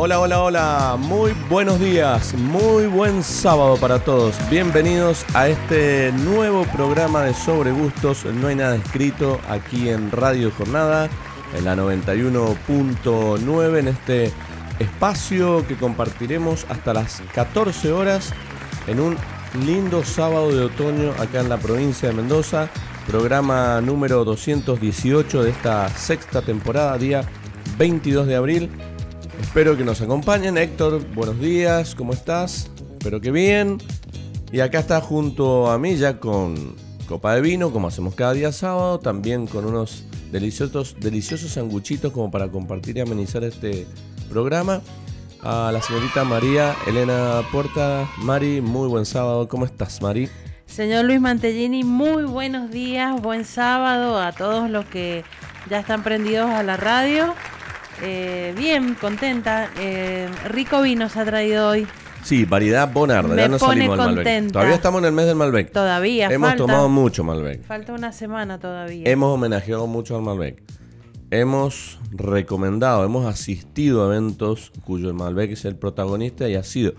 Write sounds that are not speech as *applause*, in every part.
Hola, hola, hola, muy buenos días, muy buen sábado para todos. Bienvenidos a este nuevo programa de Sobre Gustos, no hay nada escrito aquí en Radio Jornada, en la 91.9, en este espacio que compartiremos hasta las 14 horas en un lindo sábado de otoño acá en la provincia de Mendoza, programa número 218 de esta sexta temporada, día 22 de abril. Espero que nos acompañen. Héctor, buenos días, ¿cómo estás? Espero que bien. Y acá está junto a mí ya con copa de vino, como hacemos cada día sábado, también con unos deliciosos, deliciosos sanguchitos como para compartir y amenizar este programa. A la señorita María Elena Puerta. Mari, muy buen sábado. ¿Cómo estás, Mari? Señor Luis Mantellini, muy buenos días, buen sábado a todos los que ya están prendidos a la radio. Eh, bien, contenta. Eh, rico vino se ha traído hoy. Sí, variedad Bonarda. Me ya no pone salimos del Malbec. contenta. Todavía estamos en el mes del Malbec. Todavía Hemos falta, tomado mucho Malbec. falta una semana todavía. Hemos homenajeado mucho al Malbec. Hemos recomendado, hemos asistido a eventos cuyo el Malbec es el protagonista y ha sido.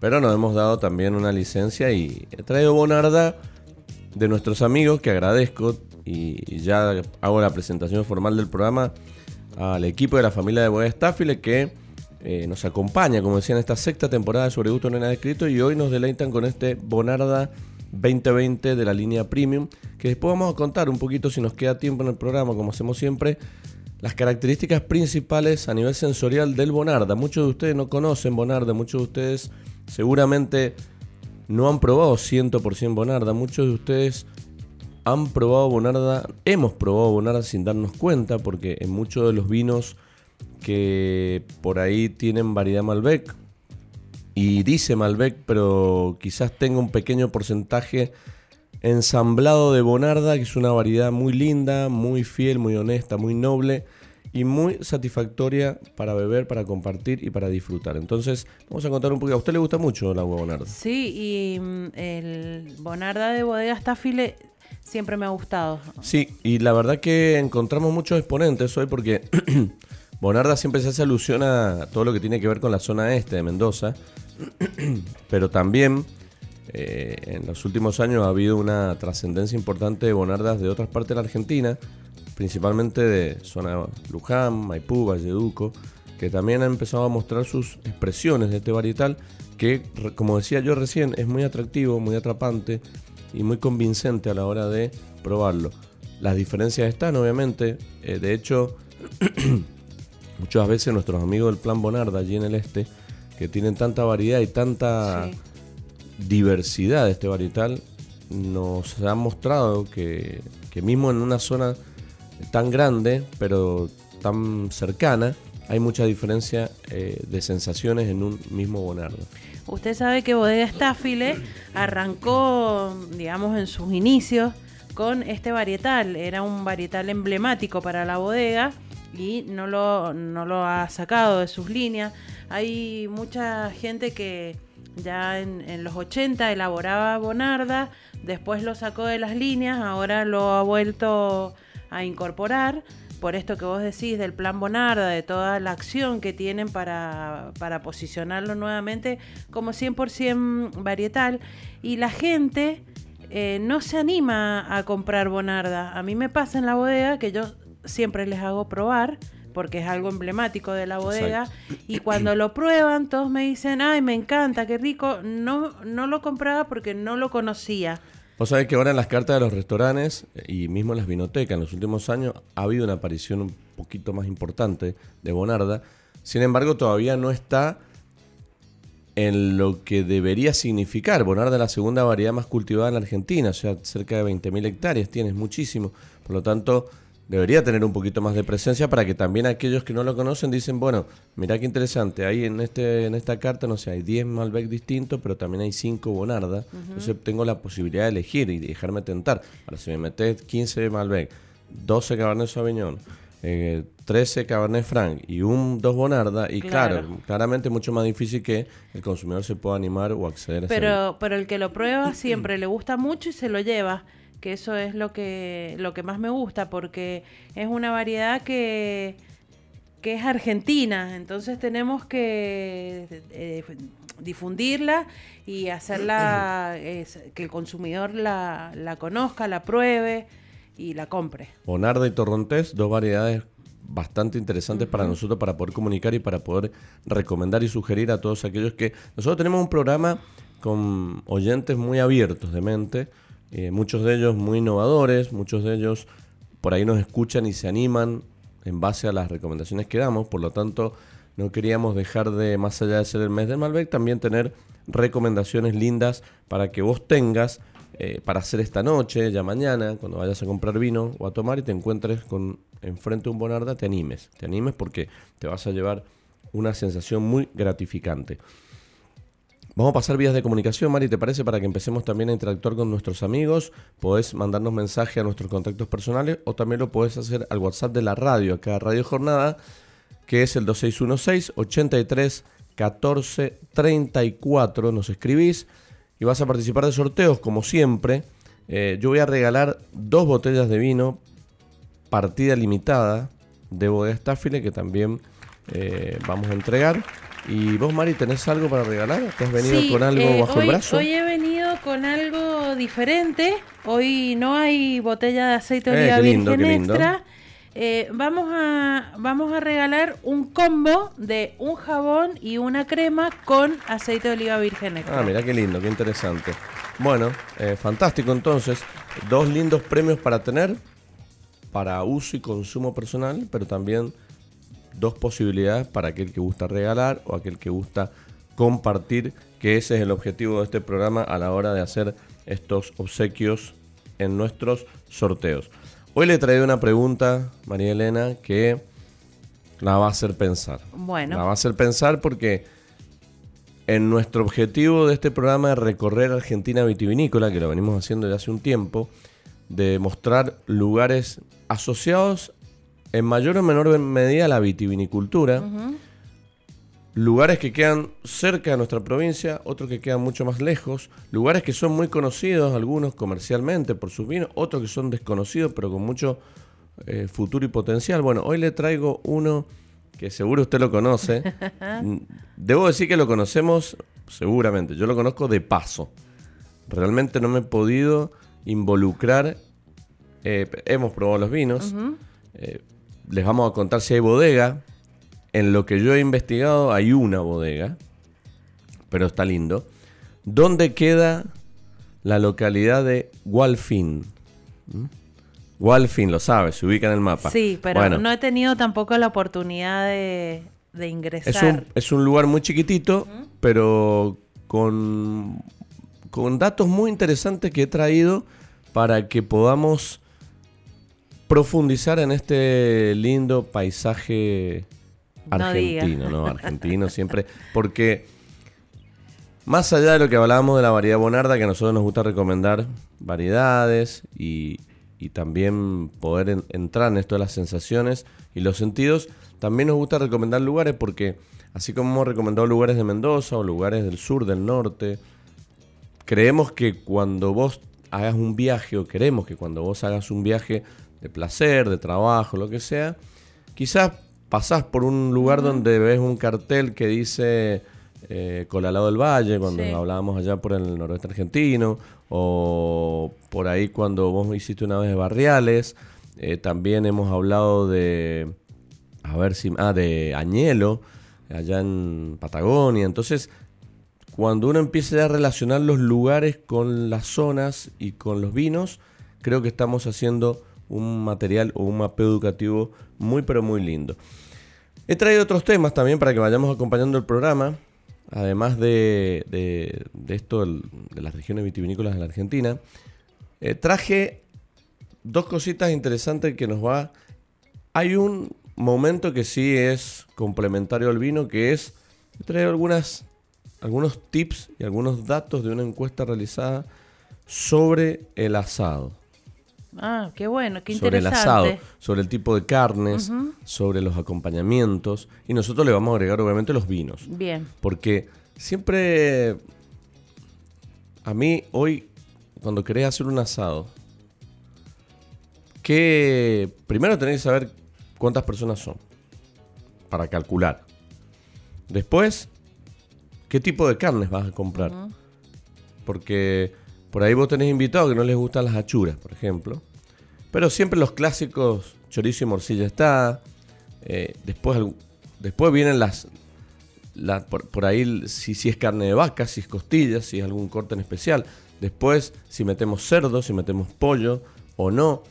Pero nos hemos dado también una licencia y he traído Bonarda de nuestros amigos que agradezco y ya hago la presentación formal del programa al equipo de la familia de Bodega Staffile que eh, nos acompaña, como decía, en esta sexta temporada de Sobre Gusto No hay nada escrito y hoy nos deleitan con este Bonarda 2020 de la línea Premium, que después vamos a contar un poquito, si nos queda tiempo en el programa, como hacemos siempre, las características principales a nivel sensorial del Bonarda. Muchos de ustedes no conocen Bonarda, muchos de ustedes seguramente no han probado 100% Bonarda, muchos de ustedes han probado Bonarda, hemos probado Bonarda sin darnos cuenta, porque en muchos de los vinos que por ahí tienen variedad Malbec, y dice Malbec, pero quizás tenga un pequeño porcentaje ensamblado de Bonarda, que es una variedad muy linda, muy fiel, muy honesta, muy noble y muy satisfactoria para beber, para compartir y para disfrutar. Entonces, vamos a contar un poquito. ¿A usted le gusta mucho el agua Bonarda? Sí, y mm, el Bonarda de Bodega Staffile siempre me ha gustado. Sí, y la verdad que encontramos muchos exponentes hoy porque *clears throat* Bonarda siempre se hace alusión a todo lo que tiene que ver con la zona este de Mendoza, *clears throat* pero también eh, en los últimos años ha habido una trascendencia importante de Bonardas de otras partes de la Argentina, principalmente de zona Luján, Maipú, Valleduco, que también han empezado a mostrar sus expresiones de este varietal, que como decía yo recién, es muy atractivo, muy atrapante y muy convincente a la hora de probarlo. Las diferencias están, obviamente, eh, de hecho, *clears throat* muchas veces nuestros amigos del Plan Bonarda allí en el este, que tienen tanta variedad y tanta Sí. diversidad de este varietal, nos ha mostrado que, que mismo en una zona tan grande, pero tan cercana, hay mucha diferencia eh, de sensaciones en un mismo Bonarda. Usted sabe que Bodega Staffile arrancó, digamos, en sus inicios con este varietal. Era un varietal emblemático para la bodega y no lo, no lo ha sacado de sus líneas. Hay mucha gente que ya en, en los 80 elaboraba Bonarda, después lo sacó de las líneas, ahora lo ha vuelto a incorporar por esto que vos decís del plan Bonarda, de toda la acción que tienen para, para posicionarlo nuevamente como 100% varietal. Y la gente eh, no se anima a comprar Bonarda. A mí me pasa en la bodega que yo siempre les hago probar porque es algo emblemático de la bodega y cuando lo prueban todos me dicen, ay, me encanta, qué rico, no, no lo compraba porque no lo conocía. Vos sabés que ahora en las cartas de los restaurantes eh, y mismo en las vinotecas en los últimos años ha habido una aparición un poquito más importante de Bonarda. Sin embargo, todavía no está en lo que debería significar. Bonarda es la segunda variedad más cultivada en la Argentina, o sea, cerca de 20.000 hectáreas, tienes muchísimo. Por lo tanto, debería tener un poquito más de presencia para que también aquellos que no lo conocen dicen, bueno, mira qué interesante, ahí en este en esta carta, no sé, hay 10 Malbec distintos, pero también hay 5 Bonarda. Entonces tengo la posibilidad de elegir y dejarme tentar. Ahora, si me metes 15 Malbec, 12 Cabernet Sauvignon, eh, 13 Cabernet Franc y un 2 Bonarda, y claro. Claro. claramente mucho más difícil que el consumidor se pueda animar o acceder a ese Pero, pero el que lo prueba siempre le gusta mucho y se lo lleva, que eso es lo que, lo que más me gusta, porque es una variedad que, que es argentina, entonces tenemos que eh, difundirla y hacerla, *clears throat* que el consumidor la, la conozca, la pruebe y la compre. Bonarda y Torrontés, dos variedades bastante interesantes para nosotros para poder comunicar y para poder recomendar y sugerir a todos aquellos que nosotros tenemos un programa con oyentes muy abiertos de mente, eh, muchos de ellos muy innovadores, muchos de ellos por ahí nos escuchan y se animan en base a las recomendaciones que damos, por lo tanto no queríamos dejar de, más allá de ser el mes del Malbec, también tener recomendaciones lindas para que vos tengas eh, para hacer esta noche, ya mañana, cuando vayas a comprar vino o a tomar y te encuentres con enfrente un Bonarda, te animes, te animes porque te vas a llevar una sensación muy gratificante. Vamos a pasar vías de comunicación, Mari, ¿te parece? Para que empecemos también a interactuar con nuestros amigos. Podés mandarnos mensaje a nuestros contactos personales o también lo podés hacer al WhatsApp de la radio, acá Radio Jornada, que es el 2616 83 14 34. Nos escribís y vas a participar de sorteos, como siempre. Eh, yo voy a regalar dos botellas de vino, partida limitada, de Bodega Staffile, que también eh, vamos a entregar. Y vos, Mari, ¿tenés algo para regalar? ¿Te has venido Sí, con algo eh, bajo hoy, el brazo? Hoy he venido con algo diferente. Hoy no hay botella de aceite de Eh, oliva lindo, virgen extra. Eh, vamos, a, vamos a regalar un combo de un jabón y una crema con aceite de oliva virgen extra. Ah, mira qué lindo, qué interesante. Bueno, fantástico entonces. Dos lindos premios para tener, para uso y consumo personal, pero también dos posibilidades para aquel que gusta regalar o aquel que gusta compartir, que ese es el objetivo de este programa a la hora de hacer estos obsequios en nuestros sorteos. Hoy le traído una pregunta, María Elena, que la va a hacer pensar. Bueno. La va a hacer pensar porque en nuestro objetivo de este programa de recorrer Argentina vitivinícola, que lo venimos haciendo desde hace un tiempo, de mostrar lugares asociados en mayor o menor medida la vitivinicultura, lugares que quedan cerca de nuestra provincia, otros que quedan mucho más lejos, lugares que son muy conocidos, algunos comercialmente por sus vinos, otros que son desconocidos pero con mucho eh, futuro y potencial. Bueno, hoy le traigo uno que seguro usted lo conoce. *laughs* Mm, Debo decir que lo conocemos seguramente, yo lo conozco de paso. Realmente no me he podido involucrar. eh, hemos probado los vinos. Eh, les vamos a contar si hay bodega. En lo que yo he investigado hay una bodega, pero está lindo. ¿Dónde queda la localidad de Walfin? ¿Mm? Walfin, lo sabes, se ubica en el mapa. Sí, pero Bueno, no he tenido tampoco la oportunidad de, de ingresar. es un, es un lugar muy chiquitito, pero con, con datos muy interesantes que he traído para que podamos profundizar en este lindo paisaje No argentino, ¿no? Argentino siempre, porque más allá de lo que hablábamos de la variedad bonarda, que a nosotros nos gusta recomendar variedades y, y también poder en- entrar en esto de las sensaciones y los sentidos, también nos gusta recomendar lugares porque así como hemos recomendado lugares de Mendoza o lugares del sur, del norte, creemos que cuando vos hagas un viaje o queremos que cuando vos hagas un viaje de placer, de trabajo, lo que sea, quizás pasás por un lugar donde ves un cartel que dice eh, Colalado del Valle, cuando Sí. hablábamos allá por el noroeste argentino, o por ahí cuando vos hiciste una vez de Barriales, eh, también hemos hablado de, a ver si, ah, de Añelo, allá en Patagonia, entonces cuando uno empieza a relacionar los lugares con las zonas y con los vinos, creo que estamos haciendo un material o un mapeo educativo muy pero muy lindo. He traído otros temas también para que vayamos acompañando el programa. además de, de- esto de las regiones vitivinícolas de la Argentina, eh, traje dos cositas interesantes que nos va... Hay un momento que sí es complementario al vino, que es... Traigo algunas, algunos tips y algunos datos de una encuesta realizada sobre el asado. Ah, qué bueno, qué sobre el interesante. asado, sobre el tipo de carnes, sobre los acompañamientos. Y nosotros le vamos a agregar obviamente los vinos. Bien. Porque siempre a mí hoy, cuando querés hacer un asado, que primero tenés que saber cuántas personas son para calcular. Después, qué tipo de carnes vas a comprar. Porque por ahí vos tenés invitados que no les gustan las achuras, por ejemplo. Pero siempre los clásicos, chorizo y morcilla está. eh, después, después vienen las, la- por, por ahí si, si es carne de vaca, si es costilla, si es algún corte en especial. Después si metemos cerdo, si metemos pollo o no.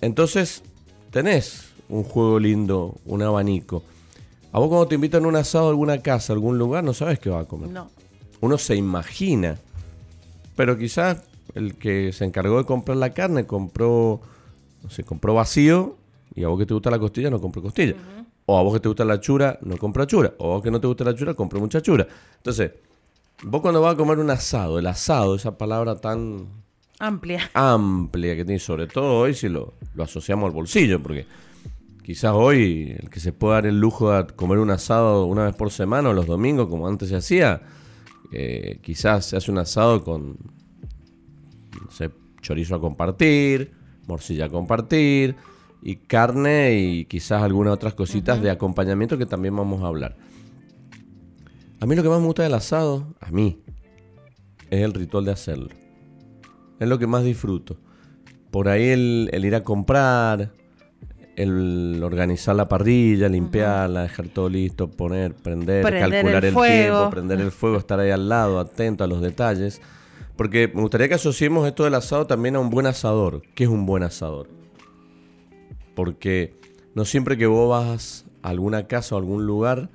Entonces tenés un juego lindo, un abanico. A vos cuando te invitan a un asado a alguna casa, a algún lugar, no sabes qué va a comer. No. Uno se imagina. Pero quizás el que se encargó de comprar la carne compró, no sé, compró vacío y a vos que te gusta la costilla no compró costilla. O a vos que te gusta la chura no compra chura. O a vos que no te gusta la chura compró mucha chura. Entonces, vos cuando vas a comer un asado, el asado, esa palabra tan Amplia. amplia que tiene, sobre todo hoy si lo, lo asociamos al bolsillo, porque quizás hoy el que se puede dar el lujo de comer un asado una vez por semana o los domingos como antes se hacía, eh, quizás se hace un asado con no sé, chorizo a compartir, morcilla a compartir y carne y quizás algunas otras cositas de acompañamiento que también vamos a hablar. A mí lo que más me gusta del asado, a mí, es el ritual de hacerlo. Es lo que más disfruto. Por ahí el, el ir a comprar, el organizar la parrilla, limpiarla, dejar todo listo, poner, prender, Prender calcular el tiempo, prender el fuego, estar ahí al lado, atento a los detalles. Porque me gustaría que asociemos esto del asado también a un buen asador. ¿Qué es un buen asador? Porque no siempre que vos vas a alguna casa o algún lugar,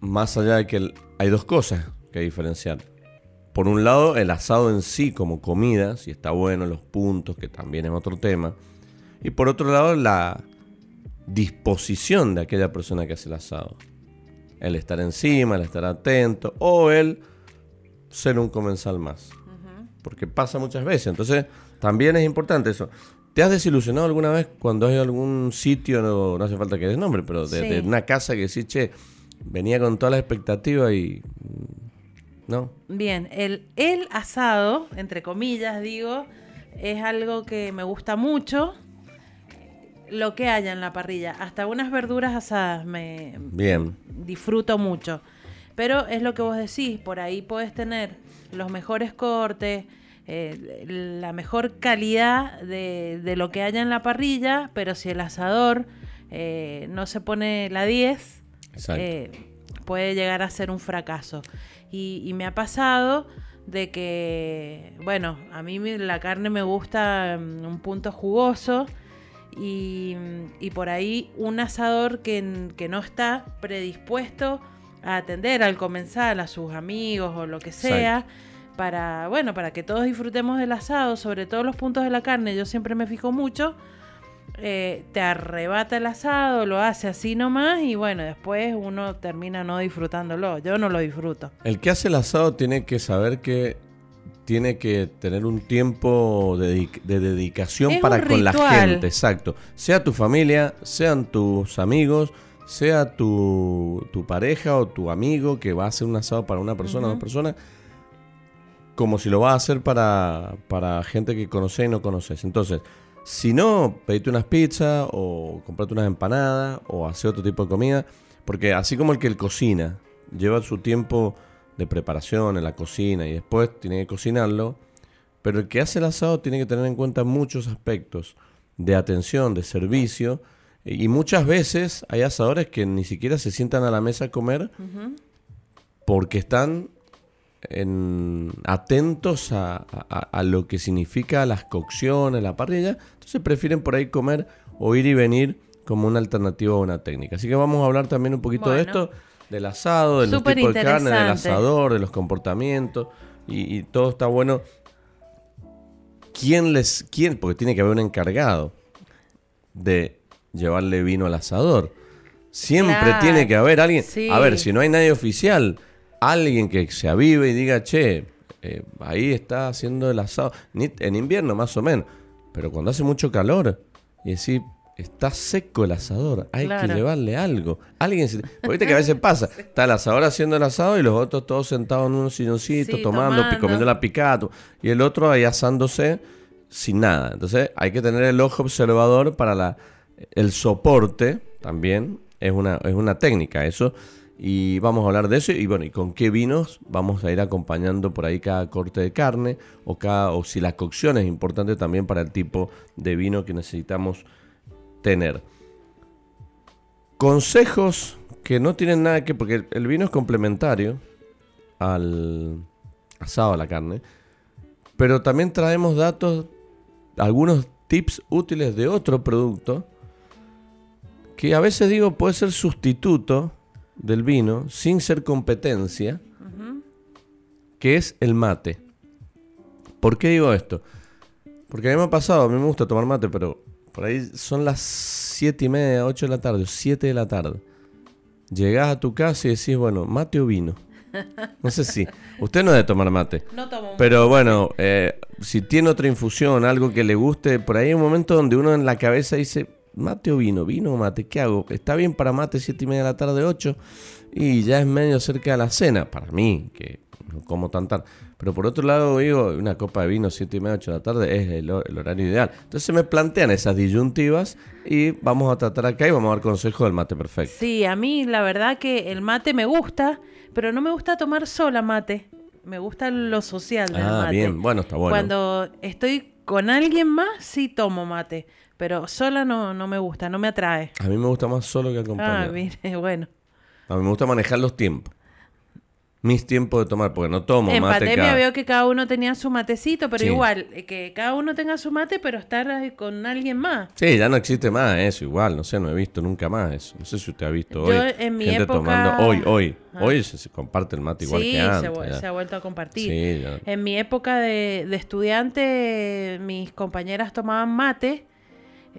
más allá de que el- hay dos cosas que diferenciar. Por un lado, el asado en sí como comida, si está bueno, los puntos, que también es otro tema. Y por otro lado, la disposición de aquella persona que hace el asado. El estar encima, el estar atento, o el ser un comensal más. Porque pasa muchas veces. Entonces, también es importante eso. ¿Te has desilusionado alguna vez cuando hay algún sitio, no, no hace falta que des nombre, pero de, Sí. de una casa que sí, che, venía con toda la expectativa y... mm, No, Bien, el, el asado, entre comillas digo, es algo que me gusta mucho. Lo que haya en la parrilla, hasta unas verduras asadas me bien. disfruto mucho. Pero es lo que vos decís, por ahí puedes tener los mejores cortes, eh, la mejor calidad de, de lo que haya en la parrilla, pero si el asador eh, no se pone la 10, Exacto. eh, puede llegar a ser un fracaso. Y, y me ha pasado de que, bueno, a mí la carne me gusta mm, un punto jugoso y, y por ahí un asador que, que no está predispuesto a atender al comensal, a sus amigos o lo que sea, para, bueno, para que todos disfrutemos del asado, sobre todo los puntos de la carne, yo siempre me fijo mucho, eh, te arrebata el asado, lo hace así nomás y bueno, después uno termina no disfrutándolo. Yo no lo disfruto. El que hace el asado tiene que saber que tiene que tener un tiempo de, dedic- de dedicación Es para con la gente, exacto. Sea tu familia, sean tus amigos, sea tu, tu pareja o tu amigo que va a hacer un asado para una persona o dos personas, como si lo va a hacer para, para gente que conoces y no conoces. Entonces, si no, pedite unas pizzas o comprate unas empanadas o hacer otro tipo de comida, porque así como el que el cocina lleva su tiempo de preparación en la cocina y después tiene que cocinarlo, pero el que hace el asado tiene que tener en cuenta muchos aspectos de atención, de servicio, y muchas veces hay asadores que ni siquiera se sientan a la mesa a comer porque están en- atentos a, a- a lo que significa las cocciones, la parrilla, entonces prefieren por ahí comer o ir y venir como una alternativa o una técnica. Así que vamos a hablar también un poquito de esto del asado, de los Súper tipos de carne, del asador, de los comportamientos, y, y todo está bueno. ¿Quién les, quién? Porque tiene que haber un encargado de llevarle vino al asador. Siempre Claro, tiene que haber alguien. sí. A ver, si no hay nadie oficial, alguien que se avive y diga, che, eh, ahí está haciendo el asado. En invierno más o menos. Pero cuando hace mucho calor y decir, está seco el asador, hay que llevarle algo. Alguien se... *laughs* Porque viste que a veces pasa, está el asador haciendo el asado y los otros todos sentados en unos silloncitos, Sí, tomando, tomando. comiendo la picada. Y el otro ahí asándose sin nada. Entonces hay que tener el ojo observador para la, el soporte también. Es una, es una técnica eso. Y vamos a hablar de eso. Y bueno, y con qué vinos vamos a ir acompañando por ahí cada corte de carne. O, cada, o si la cocción es importante también para el tipo de vino que necesitamos tener. Consejos que no tienen nada que... Porque el, el vino es complementario al asado, a la carne. Pero también traemos datos, algunos tips útiles de otro producto que a veces digo puede ser sustituto del vino sin ser competencia, que es el mate. ¿Por qué digo esto? Porque a mí me ha pasado, a mí me gusta tomar mate, pero por ahí son las 7 y media, 8 de la tarde, 7 de la tarde. Llegás a tu casa y decís, bueno, mate o vino. No sé si. Usted no debe tomar mate. No tomo Pero bueno, eh, si tiene otra infusión, algo que le guste, por ahí hay un momento donde uno en la cabeza dice, mate o vino, vino o mate, ¿qué hago? Está bien para mate, siete y media de la tarde, 8, y ya es medio cerca de la cena, para mí, que no como tan tarde. Pero por otro lado, digo, una copa de vino, siete y media, 8 de la tarde, es el, hor- el horario ideal. Entonces se me plantean esas disyuntivas y vamos a tratar acá y vamos a dar consejo del mate perfecto. Sí, a mí la verdad que el mate me gusta, pero no me gusta tomar sola mate. Me gusta lo social del Ah, mate. bien, bueno, está bueno. Cuando estoy con alguien más, sí tomo mate. Pero sola no, no me gusta, no me atrae. A mí me gusta más solo que acompañado. Ah, mire, *laughs* bueno. A mí me gusta manejar los tiempos. Mis tiempos de tomar, porque no tomo en mate pandemia cada- veo que cada uno tenía su matecito, pero Sí. igual, eh, que cada uno tenga su mate, pero estar eh, con alguien más. Sí, ya no existe más eso, igual, no sé, no he visto nunca más eso. No sé si usted ha visto Yo hoy en mi gente época- tomando hoy, hoy. Ah. Hoy se, se comparte el mate igual sí, que se, antes. vu- ya. se ha vuelto a compartir. Sí, ya. En mi época de, de estudiante, mis compañeras tomaban mate.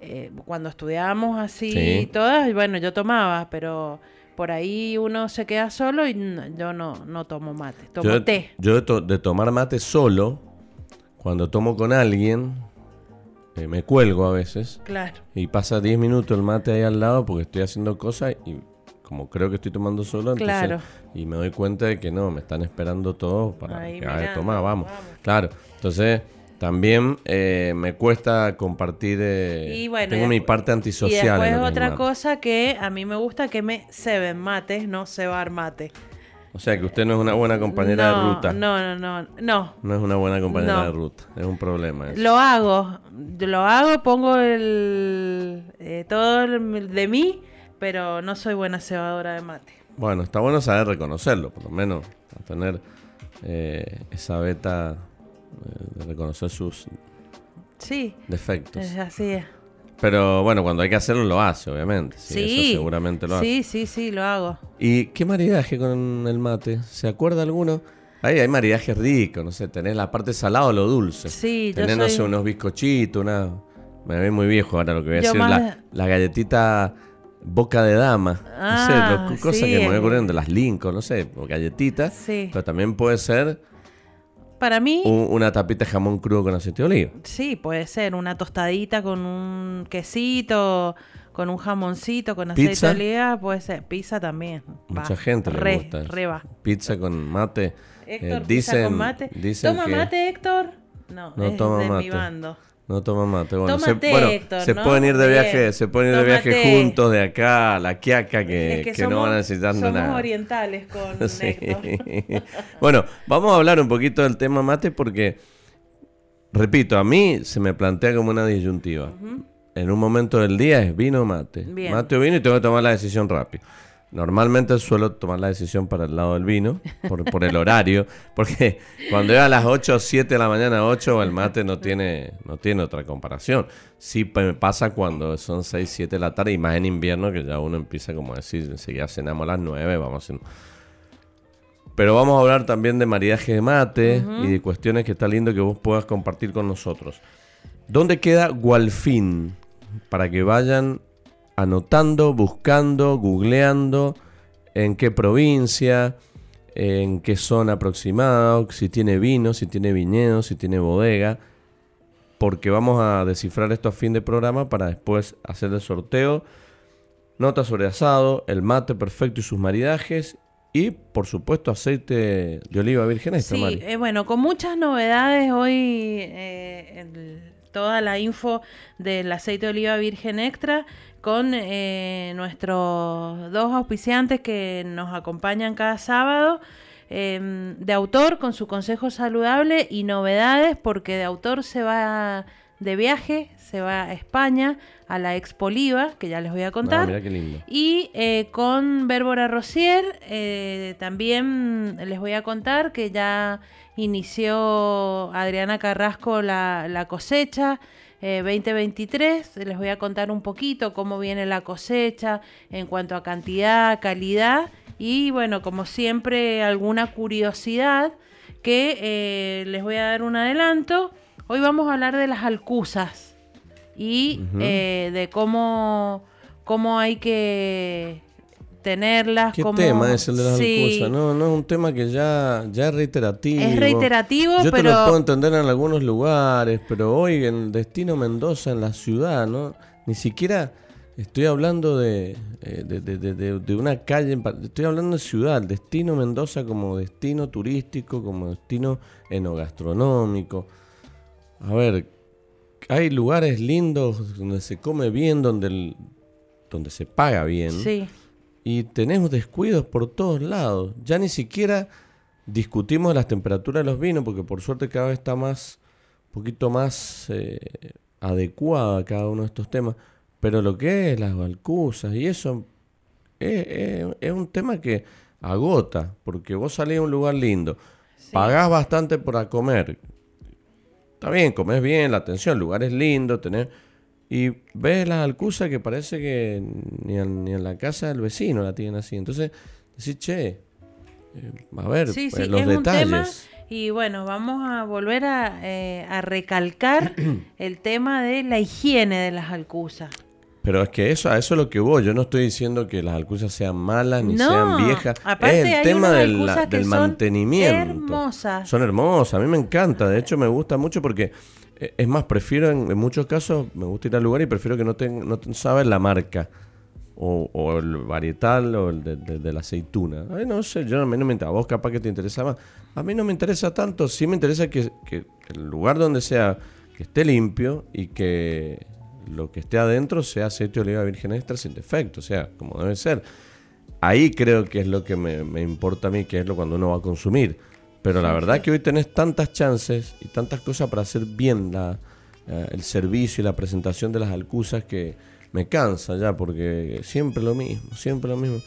eh, cuando estudiábamos así Sí. todas, bueno, yo tomaba, pero por ahí uno se queda solo y yo no, no tomo mate, tomo Yo, té. yo de, to- de tomar mate solo, cuando tomo con alguien, eh, me cuelgo a veces Claro. y pasa 10 minutos el mate ahí al lado porque estoy haciendo cosas y como creo que estoy tomando solo, entonces, Claro. y me doy cuenta de que no, me están esperando todos para Ahí que mirando, tomar, vamos. vamos. Claro, entonces también eh, me cuesta compartir, eh, Y bueno, tengo y mi despu- parte Y antisocial. en después otra mate. cosa que a mí me gusta que me ceben mate, no cebar mate. O sea que usted no es una buena compañera no, de ruta. No, no, no, no. No es una buena compañera No. de ruta, es un problema. eso. Lo hago, lo hago, pongo el eh, todo el- de mí, pero no soy buena cebadora de mate. Bueno, está bueno saber reconocerlo, por lo menos, a tener eh, esa beta eh, de reconocer sus Sí, defectos. es así. es. Pero bueno, cuando hay que hacerlo lo hace, obviamente. Sí, Sí, eso seguramente lo hace. sí, sí, sí, lo hago. ¿Y qué maridaje con el mate? ¿Se acuerda alguno? Ahí hay maridaje rico, no sé, tenés la parte salada o lo dulce. Sí, yo tenés, no soy- sé, unos bizcochitos, una... Me ve muy viejo ahora lo que voy a Yo decir. más- La, la galletita boca de dama. no Ah, sé, lo- cosas sí, que me voy ocurriendo, las Lincoln, no sé, galletitas. Sí. Pero también puede ser Para mí, un- una tapita de jamón crudo con aceite de oliva. sí, puede ser una tostadita con un quesito, con un jamoncito, con aceite ¿Pizza? de oliva, puede ser. Pizza también. Mucha Va, gente le re, gusta. re va. Pizza con mate. Héctor, Eh, pizza con mate. dicen ¿Toma que mate, Héctor? No, No es toma de mi mate. bando. No toma mate. Bueno, se, Tómate, bueno, Héctor, se ¿no? pueden ir de viaje, se pueden ir de viaje juntos de acá a la quiaca que, Es que, que somos, no van a necesitar somos nada. orientales con *laughs* Sí. Héctor. *laughs* bueno, vamos a hablar un poquito del tema mate porque, repito, a mí se me plantea como una disyuntiva. En un momento del día es vino o mate. Bien. Mate o vino y tengo que tomar la decisión rápido. Normalmente suelo tomar la decisión para el lado del vino, por, por el horario, porque cuando es a las 8 o 7 de la mañana, 8, el mate no tiene, no tiene otra comparación. Sí me pasa cuando son 6, 7 de la tarde y más en invierno, que ya uno empieza como a decir, enseguida cenamos a las 9, vamos a Pero vamos a hablar también de maridaje de mate y de cuestiones que está lindo que vos puedas compartir con nosotros. ¿Dónde queda Gualfín? Para que vayan anotando, buscando, googleando en qué provincia, en qué zona aproximado, si tiene vino, si tiene viñedo, si tiene bodega, porque vamos a descifrar esto a fin de programa para después hacer el sorteo, notas sobre asado, el mate perfecto y sus maridajes y por supuesto aceite de oliva virgen Sí, eh, bueno, con muchas novedades hoy, eh, toda la info del aceite de oliva virgen extra con eh, nuestros dos auspiciantes que nos acompañan cada sábado. Em, de autor con su consejo saludable y novedades porque de autor se va de viaje, se va a España, a la Expoliva, que ya les voy a contar. Ah, lindo. Y eh, con Bérbora Rosier eh, también les voy a contar que ya inició Adriana Carrasco la, la cosecha. 2023. Eh, Les voy a contar un poquito cómo viene la cosecha en cuanto a cantidad, calidad y bueno, como siempre, alguna curiosidad que eh, les voy a dar un adelanto. Hoy vamos a hablar de las alcusas y eh, de cómo, cómo hay que tenerlas. ¿Qué tema es el de las sí. No, no es un tema que ya, ya es reiterativo. Es reiterativo, Yo pero... te lo puedo entender en algunos lugares, pero hoy en Destino Mendoza, en la ciudad, ¿no? Ni siquiera estoy hablando de, eh, de, una calle, estoy hablando de ciudad, Destino Mendoza como destino turístico, como destino enogastronómico. A ver, hay lugares lindos donde se come bien, donde, donde se paga bien. Sí y tenemos descuidos por todos lados. Ya ni siquiera discutimos las temperaturas de los vinos, porque por suerte cada vez está más, un poquito más eh, adecuada cada uno de estos temas. Pero lo que es las balcusas y eso es, un tema que agota, porque vos salís a un lugar lindo, pagás bastante para comer. Está bien, comés bien, la atención, el lugar es lindo, tenés y ves las alcusas que parece que ni, en la casa del vecino la tienen así. Entonces, decís, che, eh, a ver, pues, los detalles. y bueno, vamos a volver a, eh, a recalcar *clears throat* el tema de la higiene de las alcusas. Pero es que eso, a eso es lo que voy. Yo no estoy diciendo que las alcusas sean malas ni sean viejas. es el tema del, del mantenimiento. Hermosas. Son hermosas. A mí me encanta. De hecho, me gusta mucho porque es más, prefiero en, muchos casos, me gusta ir al lugar y prefiero que no, tenga no sabes la marca. O, el varietal o el de, la aceituna. Ay, no sé, yo a mí no me interesa. A vos capaz que te interesa. A mí no me interesa tanto. Sí me interesa que, el lugar donde sea, que esté limpio y que lo que esté adentro sea aceite de oliva virgen extra sin defecto. O sea, como debe ser. Ahí creo que es lo que me, me importa a mí, que es lo cuando uno va a consumir. Pero la verdad que hoy tenés tantas chances y tantas cosas para hacer bien la, eh, el servicio y la presentación de las alcusas que me cansa ya, porque siempre lo mismo, siempre lo mismo.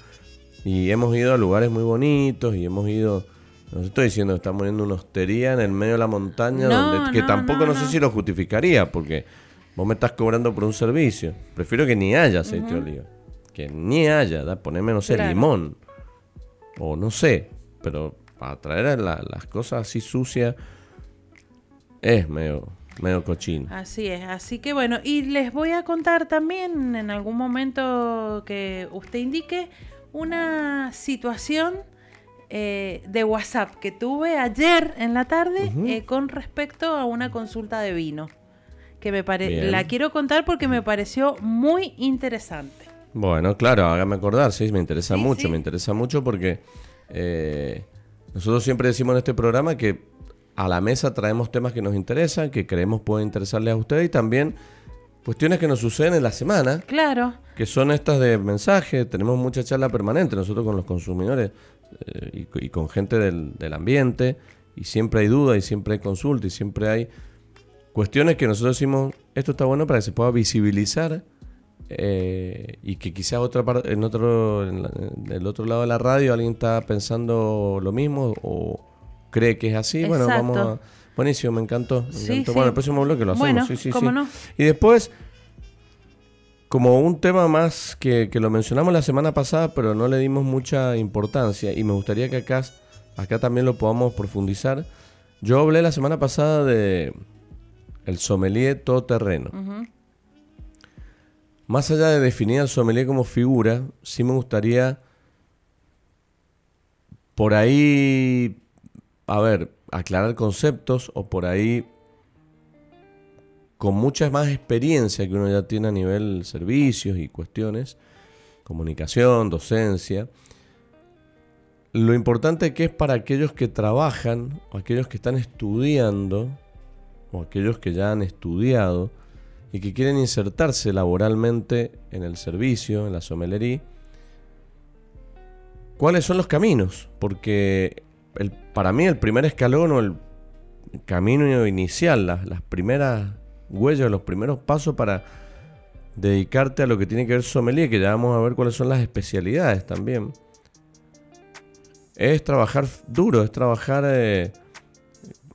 Y hemos ido a lugares muy bonitos y hemos ido... No estoy diciendo que estamos yendo una hostería en el medio de la montaña, donde, que tampoco no, sé si lo justificaría, porque vos me estás cobrando por un servicio. Prefiero que ni haya aceite de oliva. Que ni haya, da, poneme, no sé, limón. O no sé, pero para traer las cosas así sucias es medio, medio cochino. Así es, así que bueno, y les voy a contar también en algún momento que usted indique una situación eh, de WhatsApp que tuve ayer en la tarde eh, con respecto a una consulta de vino. Que me pare la quiero contar porque me pareció muy interesante. Bueno, claro, hágame acordar, sí, me interesa mucho, me interesa mucho porque eh, nosotros siempre decimos en este programa que a la mesa traemos temas que nos interesan, que creemos pueden interesarles a ustedes y también cuestiones que nos suceden en la semana. Claro. Que son estas de mensaje. Tenemos mucha charla permanente nosotros con los consumidores eh, y, con gente del, del, ambiente. Y siempre hay dudas y siempre hay consulta y siempre hay cuestiones que nosotros decimos, esto está bueno para que se pueda visibilizar eh, y que quizás otra parte, en otro, en, el otro lado de la radio alguien está pensando lo mismo o cree que es así. Bueno, vamos a... Buenísimo, me encantó. Bueno, el próximo bloque lo hacemos. sí, sí, ¿cómo No? Y después, como un tema más que, que, lo mencionamos la semana pasada, pero no le dimos mucha importancia, y me gustaría que acá, acá también lo podamos profundizar. Yo hablé la semana pasada de el sommelier todoterreno. Más allá de definir al sommelier como figura, sí me gustaría por ahí, a ver, aclarar conceptos o por ahí con mucha más experiencia que uno ya tiene a nivel servicios y cuestiones, comunicación, docencia. Lo importante que es para aquellos que trabajan o aquellos que están estudiando o aquellos que ya han estudiado y que quieren insertarse laboralmente en el servicio, en la somelería, ¿cuáles son los caminos? Porque el, para mí el primer escalón o el camino inicial, las, las primeras huellas, los primeros pasos para dedicarte a lo que tiene que ver sommelier, que ya vamos a ver cuáles son las especialidades también, es trabajar duro, es trabajar, eh,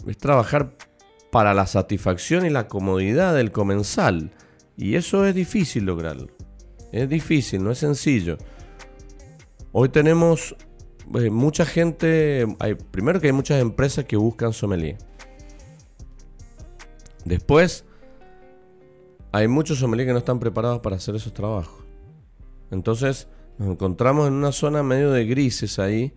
es trabajar para la satisfacción y la comodidad del comensal. Y eso es difícil lograrlo. Es difícil, no es sencillo. Hoy tenemos eh, mucha gente, hay, primero que hay muchas empresas que buscan sommelier. Después, hay muchos sommeliers que no están preparados para hacer esos trabajos. Entonces, nos encontramos en una zona medio de grises ahí,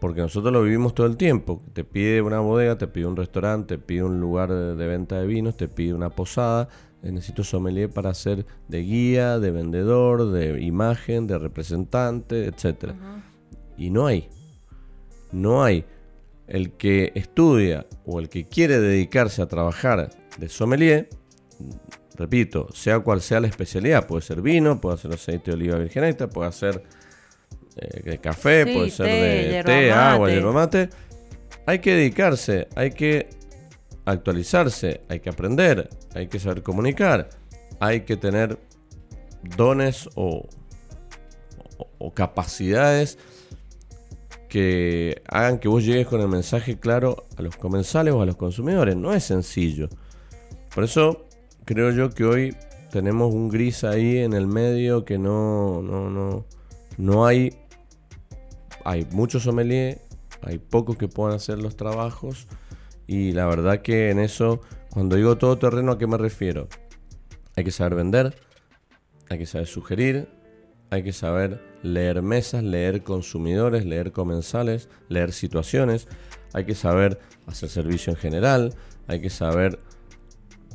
porque nosotros lo vivimos todo el tiempo. Te pide una bodega, te pide un restaurante, te pide un lugar de, venta de vinos, te pide una posada. Eh, necesito sommelier para ser de guía, de vendedor, de imagen, de representante, etc. Y no hay. No hay. El que estudia o el que quiere dedicarse a trabajar de sommelier, repito, sea cual sea la especialidad, puede ser vino, puede ser aceite de oliva virgen extra, puede ser de café, puede ser de té, agua, hierba mate. Hay que dedicarse, hay que actualizarse, hay que aprender, hay que saber comunicar, hay que tener dones o, o, capacidades que hagan que vos llegues con el mensaje claro a los comensales o a los consumidores. No es sencillo. Por eso creo yo que hoy tenemos un gris ahí en el medio que no, no, no, no hay hay muchos sommeliers, hay pocos que puedan hacer los trabajos y la verdad que en eso, cuando digo todo terreno, ¿a qué me refiero? Hay que saber vender, hay que saber sugerir, hay que saber leer mesas, leer consumidores, leer comensales, leer situaciones, hay que saber hacer servicio en general, hay que saber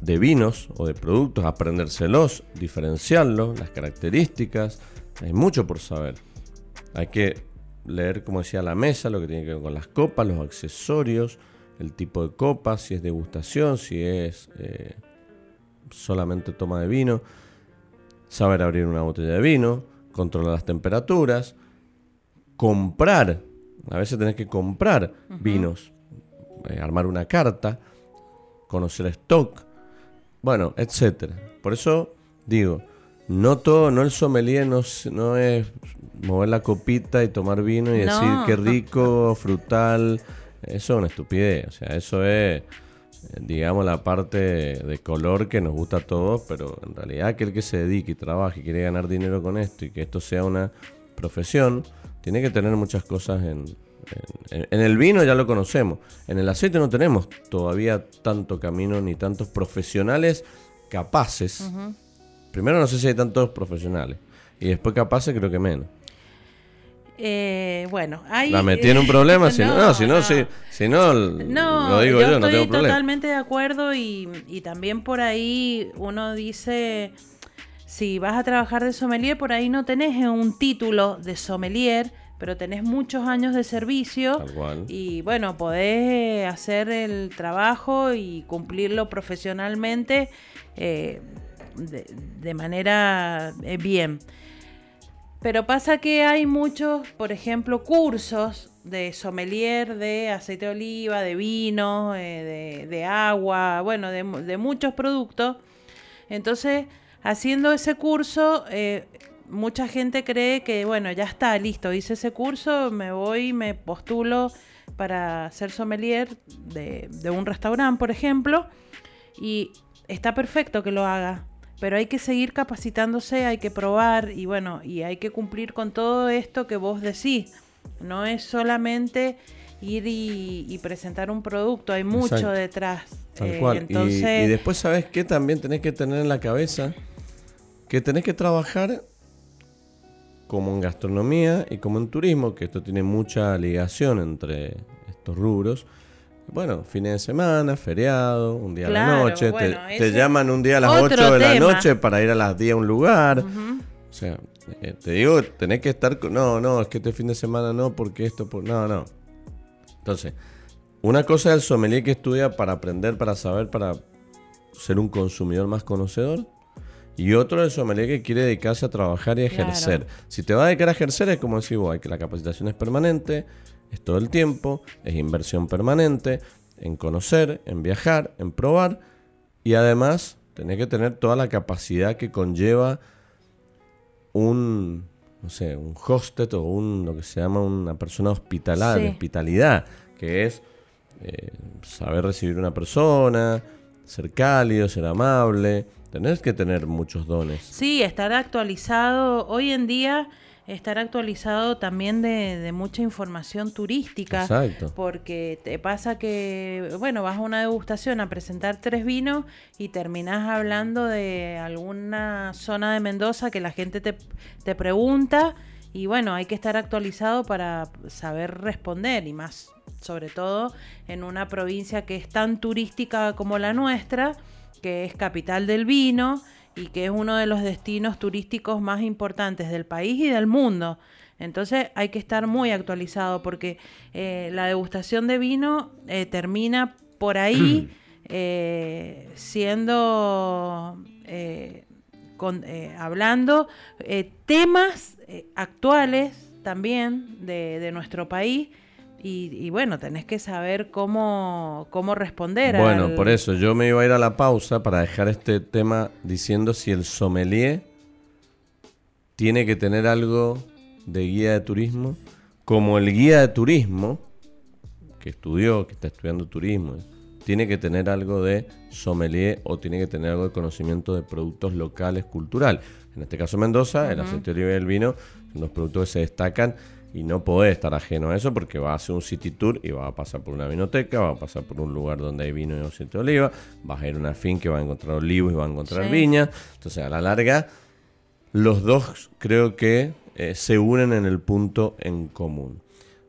de vinos o de productos, aprendérselos, diferenciarlos, las características, hay mucho por saber. Hay que leer, como decía, la mesa, lo que tiene que ver con las copas, los accesorios, el tipo de copa, si es degustación, si es eh, solamente toma de vino, saber abrir una botella de vino, controlar las temperaturas, comprar, a veces tenés que comprar vinos, eh, armar una carta, conocer stock, bueno, etcétera. Por eso digo, no todo, no el sommelier no, no es mover la copita y tomar vino y decir qué rico, frutal. Eso es una estupidez. O sea, eso es, digamos, la parte de color que nos gusta a todos, pero en realidad aquel que se dedique y trabaje y quiere ganar dinero con esto y que esto sea una profesión, tiene que tener muchas cosas en, en, el vino ya lo conocemos. En el aceite no tenemos todavía tanto camino ni tantos profesionales capaces. Primero no sé si hay tantos profesionales. Y después capaces creo que menos. Eh, bueno, ahí... La metí en un problema, si *laughs* no, si no, Si, no, lo digo yo, no tengo problema. Estoy totalmente de acuerdo y, y también por ahí uno dice, si vas a trabajar de sommelier, por ahí no tenés un título de sommelier, pero tenés muchos años de servicio y bueno, podés hacer el trabajo y cumplirlo profesionalmente eh, de, manera eh, bien. Pero pasa que hay muchos, por ejemplo, cursos de sommelier, de aceite de oliva, de vino, eh, de, agua, bueno, de, muchos productos. Entonces, haciendo ese curso, eh, mucha gente cree que, bueno, ya está, listo, hice ese curso, me voy, me postulo para ser sommelier de, de un restaurante, por ejemplo, y está perfecto que lo haga, pero hay que seguir capacitándose, hay que probar y bueno, y hay que cumplir con todo esto que vos decís. No es solamente ir y, presentar un producto, hay mucho detrás. Tal eh, cual. y, después, ¿sabes qué? También tenés que tener en la cabeza que tenés que trabajar como en gastronomía y como en turismo, que esto tiene mucha ligación entre estos rubros. Bueno, fines de semana, feriado, un día a la noche, te, llaman un día a las 8 de la noche para ir a las 10 a un lugar. O sea, eh, te digo, tenés que estar con... No, no, es que este fin de semana no, porque esto... Por... No, no. Entonces, una cosa es el sommelier que estudia para aprender, para saber, para ser un consumidor más conocedor. Y otro es el sommelier que quiere dedicarse a trabajar y a ejercer. Si te va a dedicar a ejercer es como decir, hay que la capacitación es permanente, es todo el tiempo, es inversión permanente en conocer, en viajar, en probar y además tenés que tener toda la capacidad que conlleva un, no sé, un hosted o un, lo que se llama una persona hospitalaria, hospitalidad, que es eh, saber recibir una persona, ser cálido, ser amable, tenés que tener muchos dones. Sí, estar actualizado. Hoy en día estar actualizado también de, mucha información turística. Exacto. Porque te pasa que, bueno, vas a una degustación a presentar tres vinos y terminas hablando de alguna zona de Mendoza que la gente te, te pregunta y bueno, hay que estar actualizado para saber responder y más, sobre todo en una provincia que es tan turística como la nuestra, que es capital del vino y que es uno de los destinos turísticos más importantes del país y del mundo. Entonces hay que estar muy actualizado porque eh, la degustación de vino eh, termina por ahí *clears throat* eh, siendo, hablando temas actuales también de, de nuestro país y, bueno, tenés que saber cómo, cómo responder. Bueno, por eso yo me iba a ir a la pausa para dejar este tema diciendo si el sommelier tiene que tener algo de guía de turismo, como el guía de turismo que estudió, que está estudiando turismo, tiene que tener algo de sommelier o tiene que tener algo de conocimiento de productos locales, cultural. En este caso Mendoza, el aceite de oliva y el vino, son los productos que se destacan y no podés estar ajeno a eso porque va a hacer un city tour y va a pasar por una vinoteca, va a pasar por un lugar donde hay vino y aceite de oliva, vas a ir a una finca que va a encontrar olivos y va a encontrar viñas. Entonces, a la larga, los dos creo que eh, se unen en el punto en común.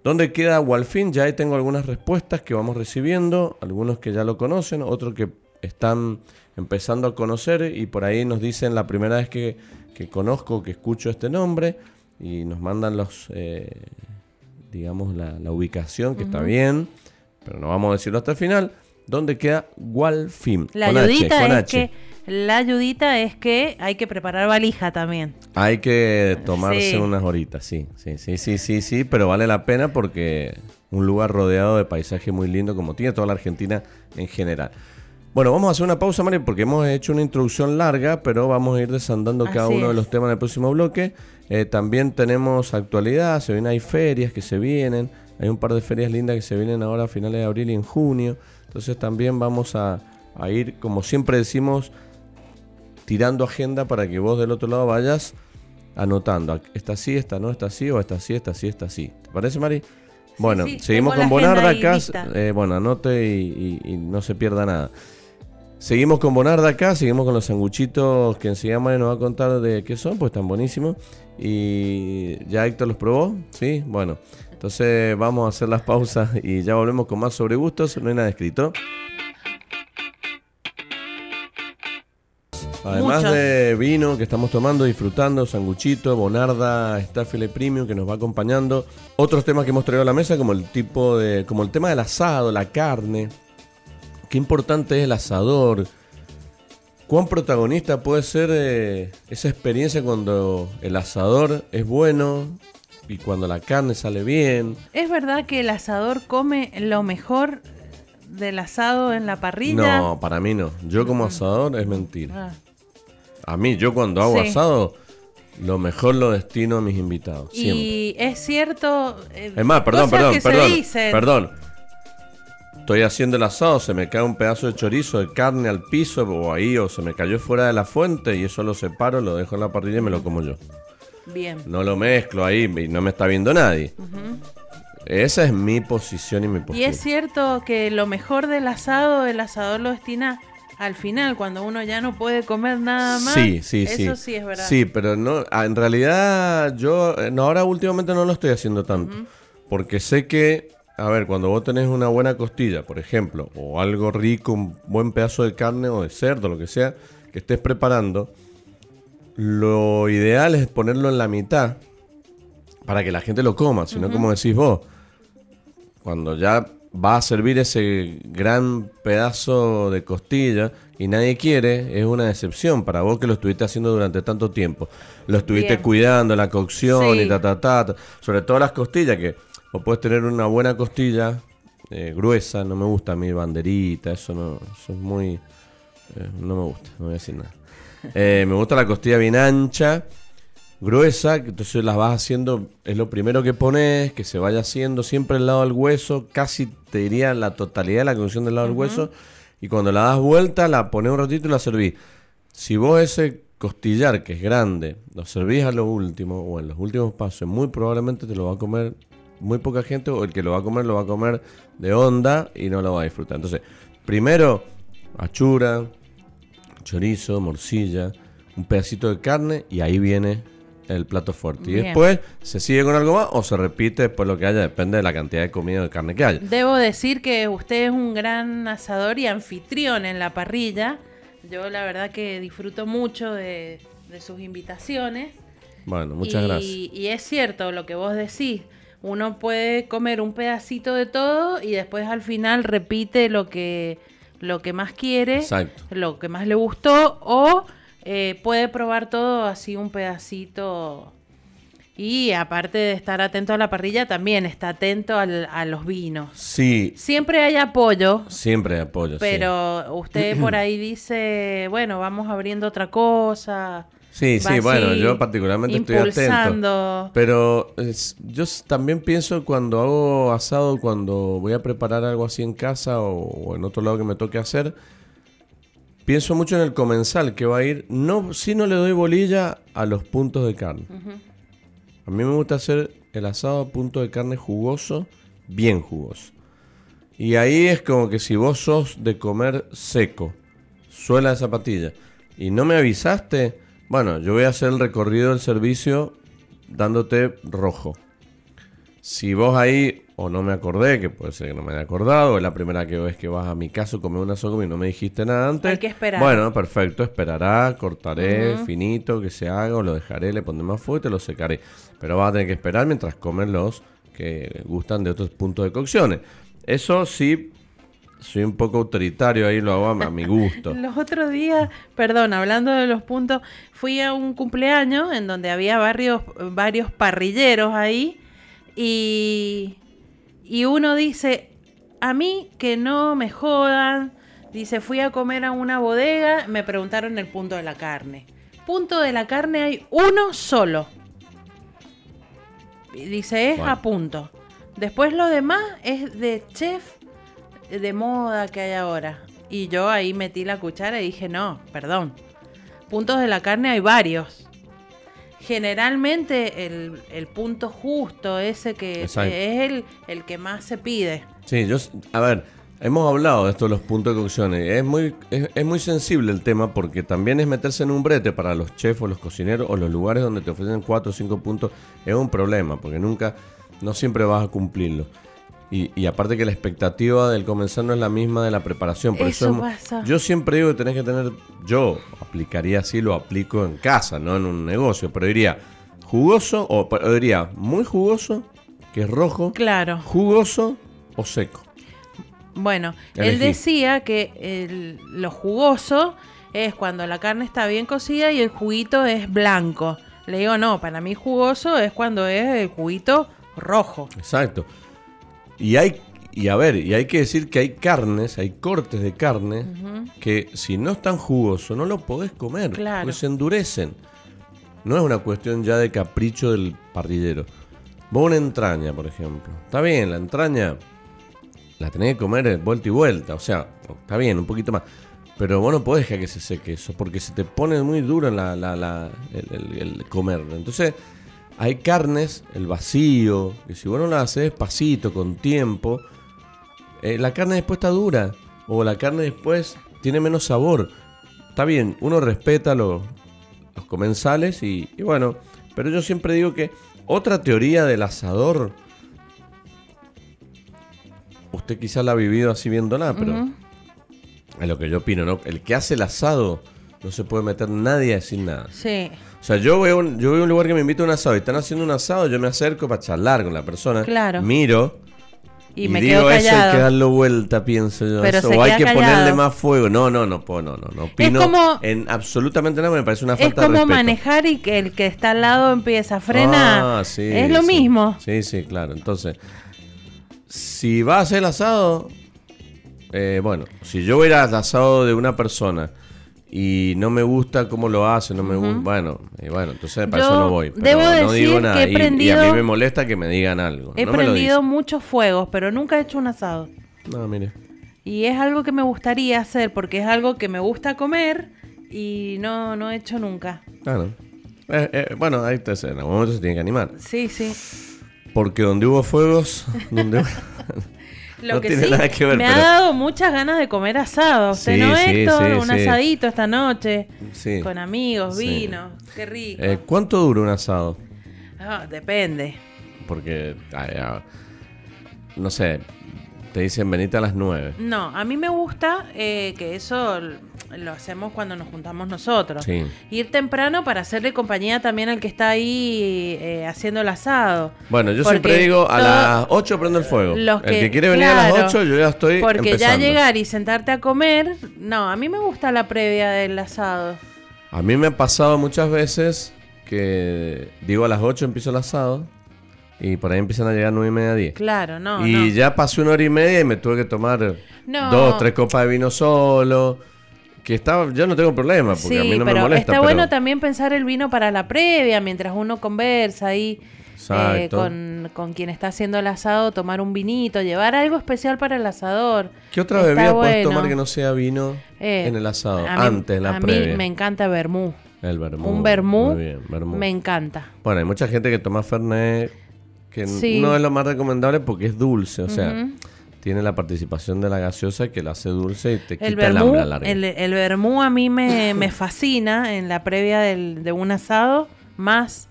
¿Dónde queda Walfin? Ya ahí tengo algunas respuestas que vamos recibiendo, algunos que ya lo conocen, otros que están empezando a conocer y por ahí nos dicen la primera vez que, que conozco, que escucho este nombre y nos mandan los, eh, digamos, la, ubicación, que está bien, pero no vamos a decirlo hasta el final. ¿Dónde queda Walfim? La ayudita es que la ayudita es que hay que preparar valija también. Hay que tomarse unas horitas, sí, sí, sí, sí, sí, sí, pero vale la pena porque un lugar rodeado de paisaje muy lindo como tiene toda la Argentina en general. Bueno, vamos a hacer una pausa, Mari, porque hemos hecho una introducción larga, pero vamos a ir desandando cada uno de los temas del próximo bloque. Eh, también tenemos actualidad, se vienen, hay ferias que se vienen, hay un par de ferias lindas que se vienen ahora a finales de abril y en junio. Entonces también vamos a, ir, como siempre decimos, tirando agenda para que vos del otro lado vayas anotando. Esta sí, esta no, esta sí, o esta sí, esta sí, esta sí. ¿Te parece, Mari? Bueno, seguimos con Bonarda acá. Eh, bueno, anote y, no se pierda nada. Seguimos con Bonarda acá, seguimos con los sanguchitos que enseguida Mari nos va a contar de qué son, pues están buenísimos. Y ya Héctor los probó, ¿sí? Bueno, entonces vamos a hacer las pausas y ya volvemos con más sobre gustos. No hay nada escrito. Además de vino que estamos tomando, disfrutando, sanguchito, bonarda, Staffile Premium que nos va acompañando. Otros temas que hemos traído a la mesa, como el tipo de. como el tema del asado, la carne. Qué importante es el asador. ¿Cuán protagonista puede ser eh, esa experiencia cuando el asador es bueno y cuando la carne sale bien? ¿Es verdad que el asador come lo mejor del asado en la parrilla? No, para mí no. Yo como asador es mentira. Ah. A mí, yo cuando hago Sí. asado, lo mejor lo destino a mis invitados. Siempre. Y es cierto. eh, Es más, perdón, perdón, perdón. Perdón. Estoy haciendo el asado, se me cae un pedazo de chorizo de carne al piso o ahí, o se me cayó fuera de la fuente y eso lo separo, lo dejo en la parrilla y me lo como yo. Bien. No lo mezclo ahí y no me está viendo nadie. Esa es mi posición y mi Y postura. es cierto que lo mejor del asado, el asador lo destina al final, cuando uno ya no puede comer nada más. Sí, sí, sí. Eso sí es verdad. Sí, pero no, ah, en realidad yo eh, no, ahora últimamente no lo estoy haciendo tanto. Porque sé que, a ver, cuando vos tenés una buena costilla, por ejemplo, o algo rico, un buen pedazo de carne o de cerdo, lo que sea, que estés preparando, lo ideal es ponerlo en la mitad para que la gente lo coma, sino como decís vos, cuando ya va a servir ese gran pedazo de costilla y nadie quiere, es una decepción para vos que lo estuviste haciendo durante tanto tiempo. Lo estuviste Bien. cuidando, la cocción Sí. y ta, ta, ta, ta. Sobre todo las costillas, que vos puedes tener una buena costilla eh, gruesa, no me gusta a mí banderita, eso no, eso es muy... eh, no me gusta, no voy a decir nada. Eh, me gusta la costilla bien ancha, gruesa, que entonces las vas haciendo, es lo primero que pones, que se vaya haciendo siempre al lado del hueso, casi te diría la totalidad de la cocción del lado del hueso, y cuando la das vuelta, la pones un ratito y la servís. Si vos ese costillar, que es grande, lo servís a lo último, o en los últimos pasos, muy probablemente te lo va a comer muy poca gente, o el que lo va a comer lo va a comer de onda y no lo va a disfrutar. Entonces, primero, achura, chorizo, morcilla, un pedacito de carne y ahí viene el plato fuerte. Y después se sigue con algo más o se repite después lo que haya, depende de la cantidad de comida de carne que haya. Debo decir que usted es un gran asador y anfitrión en la parrilla. Yo la verdad que disfruto mucho de, de sus invitaciones. Bueno, muchas y, gracias. Y es cierto lo que vos decís. Uno puede comer un pedacito de todo y después al final repite lo que, lo que más quiere, Exacto. lo que más le gustó, o eh, puede probar todo así un pedacito. Y aparte de estar atento a la parrilla, también está atento al- a los vinos. Sí, Siempre hay apoyo, siempre apoyo. sí. pero usted por *clears throat* ahí dice, bueno, vamos abriendo otra cosa. Sí, sí, bueno, yo particularmente estoy atento. Pero es- yo también pienso cuando hago asado, cuando voy a preparar algo así en casa o, o en otro lado que me toque hacer, pienso mucho en el comensal que va a ir. No, si no le doy bolilla a los puntos de carne. A mí me gusta hacer el asado a punto de carne jugoso, bien jugoso. Y ahí es como que si vos sos de comer seco, suela de zapatilla, y no me avisaste, bueno, yo voy a hacer el recorrido del servicio dándote rojo. Si vos ahí, o no me acordé, que puede ser que no me haya acordado, o es la primera que ves que vas a mi casa a comer una sopa y no me dijiste nada antes. Hay que esperar. Bueno, perfecto, esperará, cortaré finito, que se haga, o lo dejaré, le pondré más fuego y te lo secaré. Pero vas a tener que esperar mientras comen los que gustan de otros puntos de cocciones. Eso sí, soy un poco autoritario, ahí lo hago a, mi gusto. *laughs* Los otros días, perdón, hablando de los puntos, fui a un cumpleaños en donde había varios, varios parrilleros ahí y, y uno dice, a mí que no me jodan, dice, fui a comer a una bodega, me preguntaron el punto de la carne. Punto de la carne hay uno solo. Y dice, es Bueno. a punto. Después lo demás es de chef de moda que hay ahora. Y yo ahí metí la cuchara y dije, no, perdón. Puntos de la carne hay varios. Generalmente el, el punto justo, ese que Exacto. es el, el que más se pide. Sí, yo, a ver, hemos hablado de esto los puntos de cocción. Es muy, es, es muy sensible el tema porque también es meterse en un brete para los chefs o los cocineros o los lugares donde te ofrecen 4 o 5 puntos. Es un problema porque nunca, no siempre vas a cumplirlo. Y, y aparte que la expectativa del comensal no es la misma de la preparación. Por eso, Eso pasa. yo siempre digo que tenés que tener, yo aplicaría así, lo aplico en casa, no en un negocio, pero diría jugoso o, o diría muy jugoso, que es rojo, Claro. jugoso o seco. Bueno, él decía que el- lo jugoso es cuando la carne está bien cocida y el juguito es blanco. Le digo, no, para mí jugoso es cuando es el juguito rojo. Exacto. Y hay, y a ver, y hay que decir que hay carnes, hay cortes de carne que si no están jugosos no lo podés comer, Claro. porque se endurecen. No es una cuestión ya de capricho del parrillero. Vos una entraña, por ejemplo. Está bien, la entraña la tenés que comer vuelta y vuelta. O sea, está bien, un poquito más. Pero vos no podés dejar que se seque eso, porque se te pone muy duro en la, la- la- el, el- el comerlo. Entonces, hay carnes, el vacío, que si vos no la haces despacito, con tiempo, eh, la carne después está dura. O la carne después tiene menos sabor. Está bien, uno respeta los, los comensales y, y bueno, pero yo siempre digo que otra teoría del asador, usted quizás la ha vivido así viéndola, pero es lo que yo opino, ¿no? El que hace el asado no se puede meter nadie a decir nada. Sí. O sea, yo veo, un, yo veo un lugar que me invita a un asado y están haciendo un asado, yo me acerco para charlar con la persona. Claro. Miro. Y, Y, me digo, quedo eso hay que callado. darlo vuelta, pienso yo. Pero eso, o hay que callado. ponerle más fuego. No, no, no no, no, no. Opino como- en absolutamente nada, me parece una Es falta de como respeto. manejar y que el que está al lado empieza a frenar. Ah, sí, es lo sí. mismo. Sí, sí, claro. Entonces, si va a hacer el asado, eh, bueno, si yo voy al asado de una persona y no me gusta cómo lo hace, no me gusta, bueno, y bueno, entonces para Yo eso no voy. Pero debo no decir digo que nada. he Y- y, a prendido- mí me molesta que me digan algo. He no prendido muchos fuegos, pero nunca he hecho un asado. No, mire. Y es algo que me gustaría hacer porque es algo que me gusta comer y no, no he hecho nunca. Claro. Eh, eh, bueno, ahí está, en algún momento se tiene que animar. Sí, sí. Porque donde hubo fuegos, *laughs* donde Lo No que tiene sí, nada que ver, me pero- ha dado muchas ganas de comer asado. ¿Usted Sí, no, sí, Héctor? un asadito esta noche. Sí. Con amigos, vino. Qué rico. Eh, ¿Cuánto dura un asado? Ah, depende. Porque, ay, ah, no sé, te dicen venite a las 9. No, a mí me gusta eh, que eso lo hacemos cuando nos juntamos nosotros. Sí. Ir temprano para hacerle compañía también al que está ahí eh, haciendo el asado. Bueno, yo Porque siempre digo a las 8 prendo el fuego. Los el que quiere venir a las 8, yo ya estoy Porque ya llegar y sentarte a comer, no, a mí me gusta la previa del asado. A mí me ha pasado muchas veces que digo a las 8 empiezo el asado y por ahí empiezan a llegar 9 y media, 10. Claro, no, y no. ya pasé una hora y media y me tuve que tomar No. dos, tres copas de vino solo. Que estaba, yo no tengo problema porque sí, a mí no pero me molesta. está pero- bueno también pensar el vino para la previa, mientras uno conversa ahí eh, con, con quien está haciendo el asado, tomar un vinito, llevar algo especial para el asador. ¿Qué otra Está bebida puedes tomar que no sea vino Eh, en el asado? a mí- antes, en la a previa. mí me encanta vermú. El vermú. Un vermú Muy bien, vermú. me encanta. Bueno, hay mucha gente que toma Fernet que Sí. no es lo más recomendable porque es dulce, o sea, tiene la participación de la gaseosa que la hace dulce y te El quita el hambre a la larga. el, el vermú a mí me, *laughs* me fascina en la previa del- de un asado, más.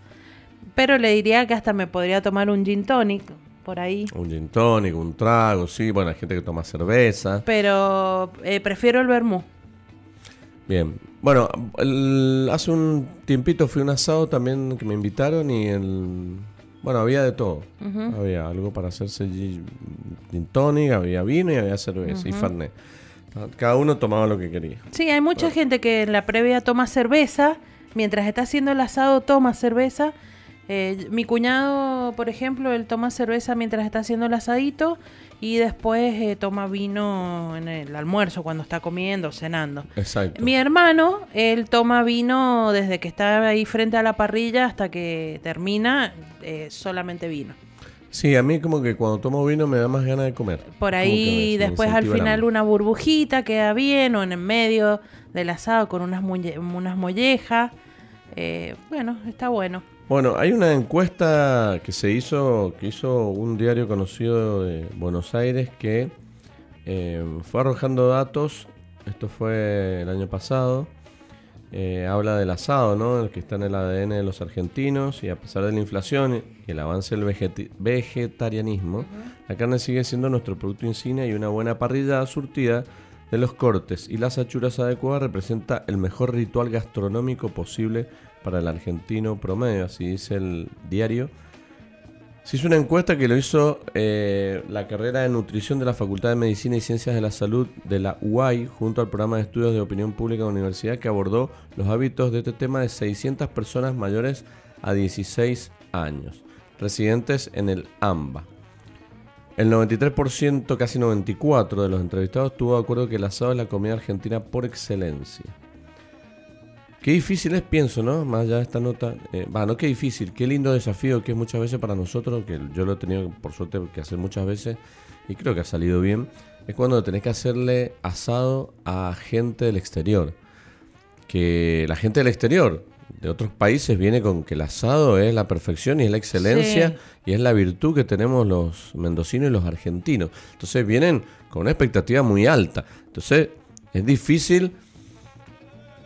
Pero le diría que hasta me podría tomar un gin tonic por ahí. Un gin tonic, un trago, sí, bueno, hay gente que toma cerveza. Pero eh, prefiero el vermú. Bien. Bueno, el- hace un tiempito fui a un asado también que me invitaron y el... Bueno, había de todo. Había algo para hacerse gin, tonic, había vino y había cerveza y fernet. Cada uno tomaba lo que quería. Sí, hay mucha gente que en la previa toma cerveza, mientras está haciendo el asado toma cerveza. Eh, mi cuñado, por ejemplo, él toma cerveza mientras está haciendo el asadito y después eh, toma vino en el almuerzo cuando está comiendo, cenando. Exacto. Mi hermano, él toma vino desde que está ahí frente a la parrilla hasta que termina, eh, solamente vino. Sí, a mí como que cuando tomo vino me da más ganas de comer. Por ahí después al final una burbujita queda bien o en el medio del asado con unas, unas mollejas. Eh, bueno, está bueno. Bueno, hay una encuesta que se hizo, que hizo un diario conocido de Buenos Aires que eh, fue arrojando datos. Esto fue el año pasado. Eh, habla del asado, ¿no? El que está en el ADN de los argentinos y a pesar de la inflación y el avance del vegetarianismo, la carne sigue siendo nuestro producto insignia y una buena parrilla surtida de los cortes y las achuras adecuadas representa el mejor ritual gastronómico posible para el argentino promedio, así dice el diario. Se hizo una encuesta que lo hizo eh, la carrera de nutrición de la Facultad de Medicina y Ciencias de la Salud de la UAI junto al programa de estudios de opinión pública de la universidad que abordó los hábitos de este tema de 600 personas mayores a 16 años, residentes en el AMBA. El 93%, casi 94% de los entrevistados estuvo de acuerdo que el asado es la comida argentina por excelencia. Qué difícil es, pienso, ¿no? Más allá de esta nota. Eh, Va, no qué difícil, qué lindo desafío que es muchas veces para nosotros, que yo lo he tenido por suerte que hacer muchas veces y creo que ha salido bien. Es cuando tenés que hacerle asado a gente del exterior. Que la gente del exterior, de otros países, viene con que el asado es la perfección y es la excelencia Sí. y es la virtud que tenemos los mendocinos y los argentinos. Entonces vienen con una expectativa muy alta. Entonces es difícil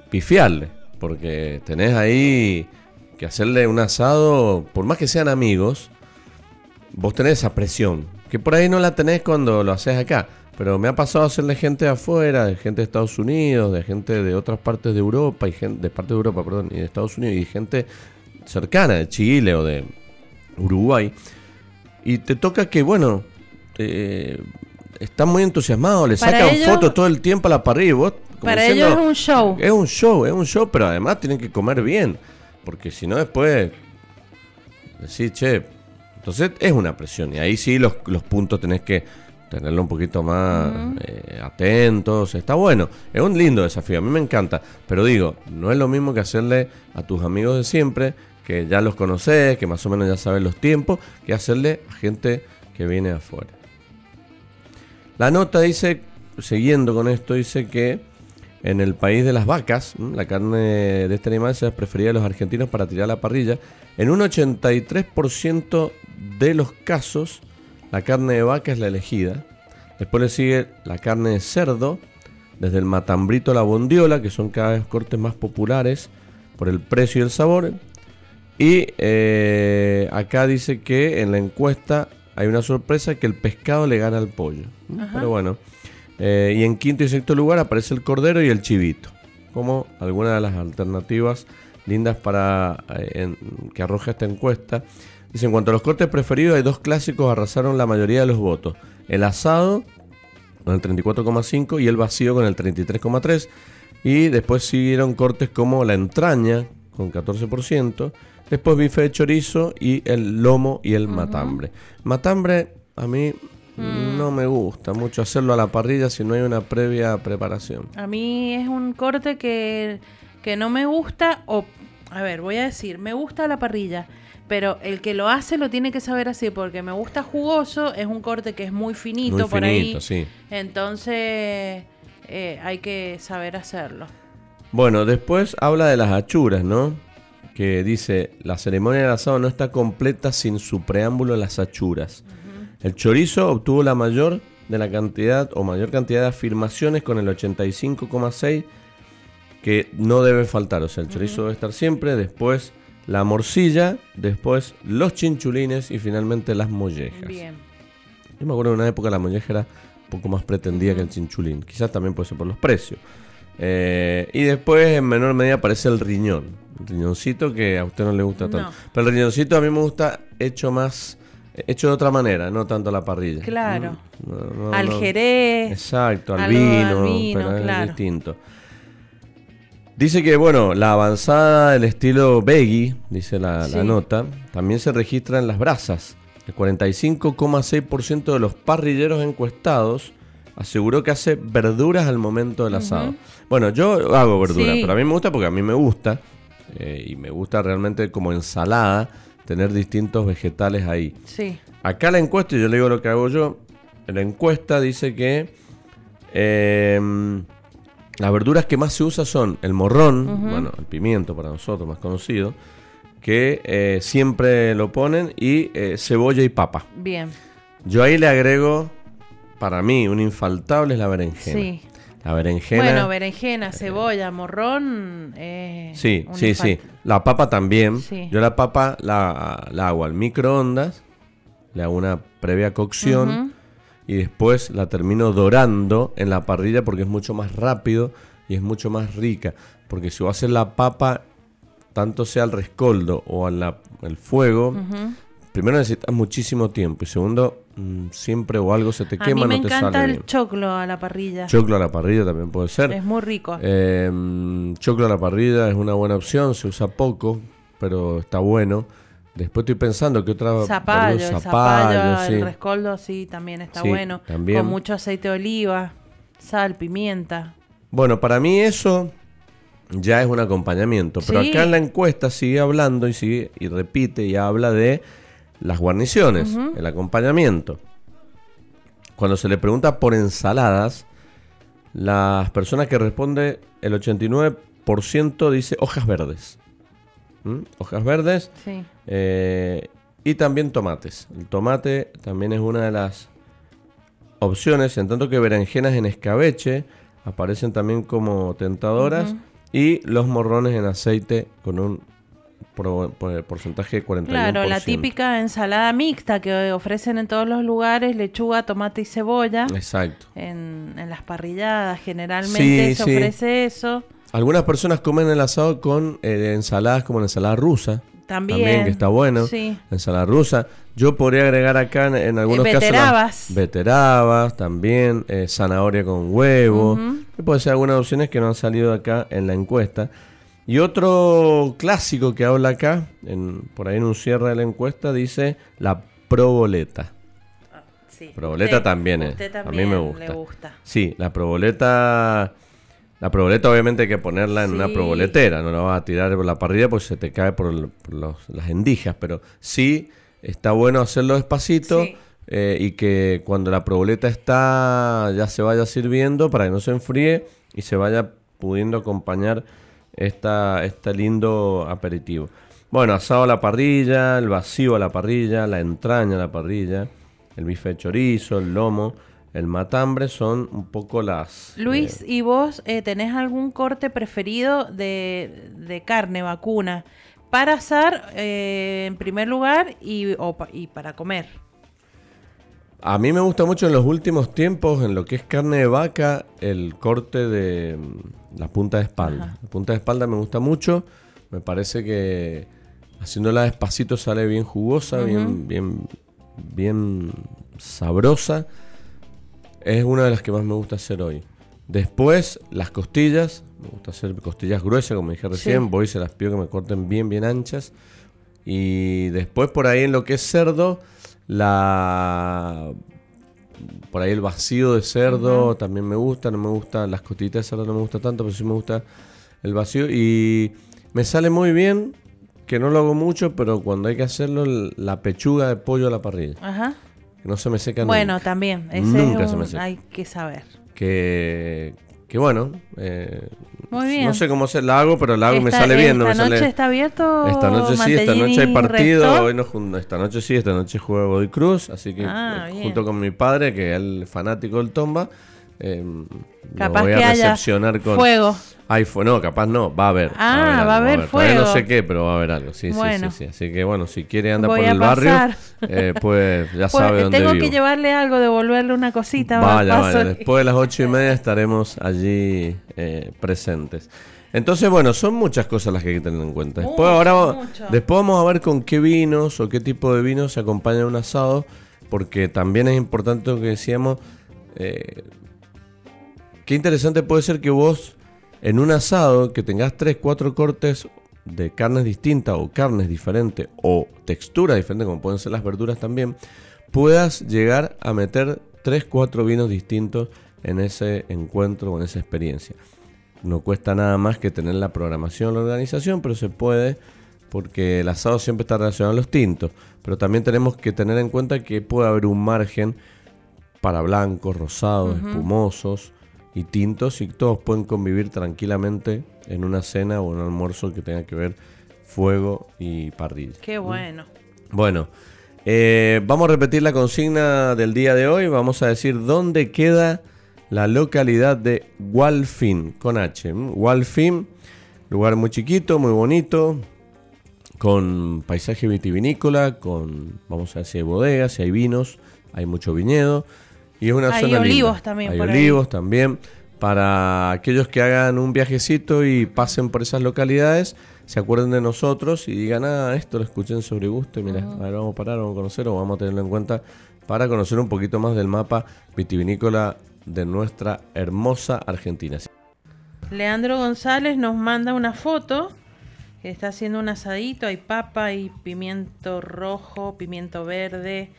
pifiarle, porque tenés ahí que hacerle un asado, por más que sean amigos, vos tenés esa presión, que por ahí no la tenés cuando lo haces acá. Pero me ha pasado hacerle gente de afuera, de gente de Estados Unidos, de gente de otras partes de Europa, y gente, de parte de Europa, perdón, y de Estados Unidos, y gente cercana, de Chile o de Uruguay. Y te toca que, bueno, eh, están muy entusiasmados, le sacan ellos- fotos todo el tiempo a la parrilla. y vos, como Para diciendo, ellos es un show. Es un show, es un show, pero además tienen que comer bien. Porque si no, después. Decir, che. Entonces es una presión. Y ahí sí los, los puntos tenés que tenerlo un poquito más eh, atentos. Está bueno. Es un lindo desafío. A mí me encanta. Pero digo, no es lo mismo que hacerle a tus amigos de siempre, que ya los conoces, que más o menos ya sabes los tiempos, que hacerle a gente que viene afuera. La nota dice, siguiendo con esto, dice que en el país de las vacas, la carne de este animal se preferida de los argentinos para tirar a la parrilla. En un 83% de los casos, la carne de vaca es la elegida. Después le sigue la carne de cerdo, desde el matambrito a la bondiola, que son cada vez cortes más populares por el precio y el sabor. Y eh, acá dice que en la encuesta hay una sorpresa que el pescado le gana al pollo. Pero bueno. Eh, y en quinto y sexto lugar aparece el cordero y el chivito. Como algunas de las alternativas lindas para eh, en- que arroja esta encuesta. Dice, en cuanto a los cortes preferidos, hay dos clásicos arrasaron la mayoría de los votos. El asado con el 34,5 y el vacío con el 33,3. Y después siguieron cortes como la entraña con 14%. Después bife de chorizo y el lomo y el matambre. Matambre a mí no me gusta mucho hacerlo a la parrilla si no hay una previa preparación. A mí es un corte que, que no me gusta, o, a ver, voy a decir, me gusta la parrilla, pero el que lo hace lo tiene que saber así, porque me gusta jugoso, es un corte que es muy finito Muy por finito, ahí. sí. Entonces, eh, hay que saber hacerlo. Bueno, después habla de las achuras, ¿no? Que dice, la ceremonia del asado no está completa sin su preámbulo las achuras. El chorizo obtuvo la mayor de la cantidad o mayor cantidad de afirmaciones con el 85,6 que no debe faltar, o sea, el chorizo debe estar siempre, después la morcilla, después los chinchulines y finalmente las mollejas. Bien. Yo me acuerdo de una época la molleja era un poco más pretendida que el chinchulín. Quizás también puede ser por los precios. Eh, y después en menor medida aparece el riñón. El riñoncito que a usted no le gusta tanto. No. Pero el riñoncito a mí me gusta hecho más, hecho de otra manera, no tanto a la parrilla. Claro. No, no, al jerez. Exacto, al vino, pero es distinto. Dice que, bueno, la avanzada del estilo Veggie, dice la, la nota, también se registra en las brasas. El 45,6% de los parrilleros encuestados aseguró que hace verduras al momento del asado. Bueno, yo hago verduras, Sí. pero a mí me gusta porque a mí me gusta, eh, y me gusta realmente como ensalada, tener distintos vegetales ahí. Sí. Acá la encuesta, y yo le digo lo que hago yo, la encuesta dice que eh, las verduras que más se usa son el morrón, bueno, el pimiento para nosotros, más conocido, que eh, siempre lo ponen, y eh, cebolla y papa. Bien. Yo ahí le agrego, para mí, un infaltable es la berenjena. Sí. La berenjena. Bueno, berenjena, cebolla, morrón. eh, Sí, sí, sí. La papa también. Sí. Yo la papa la, la hago al microondas, le hago una previa cocción y después la termino dorando en la parrilla porque es mucho más rápido y es mucho más rica. Porque si vos haces la papa, tanto sea al rescoldo o al fuego. Primero necesitas muchísimo tiempo y segundo, mm, siempre o algo se te A mí quema, me no te encanta sale el bien. choclo a la parrilla. Choclo a la parrilla también puede ser. Es muy rico. Eh, choclo a la parrilla es una buena opción, se usa poco, pero está bueno. Después estoy pensando que otra... Zapallo, verdura- el zapallo, sí. el rescoldo, sí, también está Sí, bueno. también. Con mucho aceite de oliva, sal, pimienta. Bueno, para mí eso ya es un acompañamiento. Pero Sí. acá en la encuesta sigue hablando y sigue y repite y habla de las guarniciones, el acompañamiento. Cuando se le pregunta por ensaladas, las personas que responde, el 89% dice hojas verdes. ¿Mm? Hojas verdes Sí. eh, y también tomates. El tomate también es una de las opciones, en tanto que berenjenas en escabeche aparecen también como tentadoras y los morrones en aceite con un por- porcentaje de 41%. Claro, la típica ensalada mixta que ofrecen en todos los lugares, lechuga, tomate y cebolla. Exacto. En, en las parrilladas generalmente Sí, se sí. ofrece eso. Algunas personas comen el asado con eh, ensaladas como la ensalada rusa. También. que está bueno. Sí. La ensalada rusa. Yo podría agregar acá en, en algunos casos. las beterabas. Beterabas también. eh, zanahoria con huevo. Y puede ser algunas opciones que no han salido acá en la encuesta. Y otro clásico que habla acá, en, por ahí en un cierre de la encuesta, dice la proboleta. Sí. Proboleta Usted- también usted A mí también me gusta. le gusta. Sí, la proboleta. La proboleta obviamente hay que ponerla en una proboletera, no la vas a tirar por la parrilla porque se te cae por, el- por los- las endijas, pero sí está bueno hacerlo despacito Sí. eh, y que cuando la proboleta está ya se vaya sirviendo para que no se enfríe y se vaya pudiendo acompañar esta, este lindo aperitivo. Bueno, asado a la parrilla, el vacío a la parrilla, la entraña a la parrilla, el bife de chorizo, el lomo, el matambre son un poco las... Luis, eh, ¿y vos eh, tenés algún corte preferido de, de carne vacuna? Para asar eh, en primer lugar y, o y para comer. A mí me gusta mucho en los últimos tiempos, en lo que es carne de vaca, el corte de mm, la punta de espalda. La punta de espalda me gusta mucho. Me parece que haciéndola despacito sale bien jugosa, bien, bien, bien sabrosa. Es una de las que más me gusta hacer hoy. Después, las costillas. Me gusta hacer costillas gruesas, como dije recién. Sí. Voy y se las pido que me corten bien, bien anchas. Y después, por ahí en lo que es cerdo, la. Por ahí el vacío de cerdo también me gusta. No me gusta. Las costillitas de cerdo no me gusta tanto, pero sí me gusta el vacío. Y me sale muy bien, que no lo hago mucho, pero cuando hay que hacerlo, la pechuga de pollo a la parrilla. Ajá. Que no se me seca Bueno, nunca. también. Ese Nunca es se me un- seca. hay que saber. que, que bueno, eh, Muy bien. no sé cómo se la hago, pero la hago y me sale bien. No me ¿Esta noche sale... está abierto? Esta noche sí, esta noche hay partido. Hoy no esta noche sí, esta noche juega Godoy Cruz. Así que Ah, eh, junto con mi padre, que es el fanático del Tomba, eh, lo Capaz voy que a haya recepcionar con. fuego. No, capaz no, va a haber. Ah, va a haber Todavía no fuego. sé qué, pero va a haber algo. Sí, sí, Bueno. sí, sí. Así que bueno, si quiere andar Voy por el barrio, eh, pues ya *laughs* Pues, sabe dónde tengo vivo. que llevarle algo, devolverle una cosita. va, Vaya, vaya. Después de las ocho y media estaremos allí eh, presentes. Entonces, bueno, son muchas cosas las que hay que tener en cuenta. Después, Mucho, ahora, va- mucho. después vamos a ver con qué vinos o qué tipo de vinos se acompaña un asado, porque también es importante lo que decíamos. eh, qué interesante puede ser que vos, en un asado, que tengas tres, cuatro cortes de carnes distintas o carnes diferentes o textura diferente, como pueden ser las verduras también, puedas llegar a meter tres, cuatro vinos distintos en ese encuentro o en esa experiencia. No cuesta nada más que tener la programación, la organización, pero se puede porque el asado siempre está relacionado a los tintos. Pero también tenemos que tener en cuenta que puede haber un margen para blancos, rosados, espumosos y tintos y todos pueden convivir tranquilamente en una cena o un almuerzo que tenga que ver fuego y parrilla. Qué bueno. Bueno, eh, vamos a repetir la consigna del día de hoy. Vamos a decir dónde queda la localidad de Walfin, con H. Walfin, lugar muy chiquito, muy bonito, con paisaje vitivinícola, con, vamos a ver si hay bodegas, si hay vinos, hay mucho viñedo. Y es una Hay zona olivos linda. también Hay por ahí. olivos también. Para aquellos que hagan un viajecito y pasen por esas localidades, se acuerden de nosotros y digan, ah, esto lo escuché en sobre gusto, y mira, a ver, vamos a parar, vamos a conocer o vamos a tenerlo en cuenta para conocer un poquito más del mapa vitivinícola de nuestra hermosa Argentina. Leandro González nos manda una foto Está haciendo un asadito, hay papa, hay pimiento rojo, pimiento verde,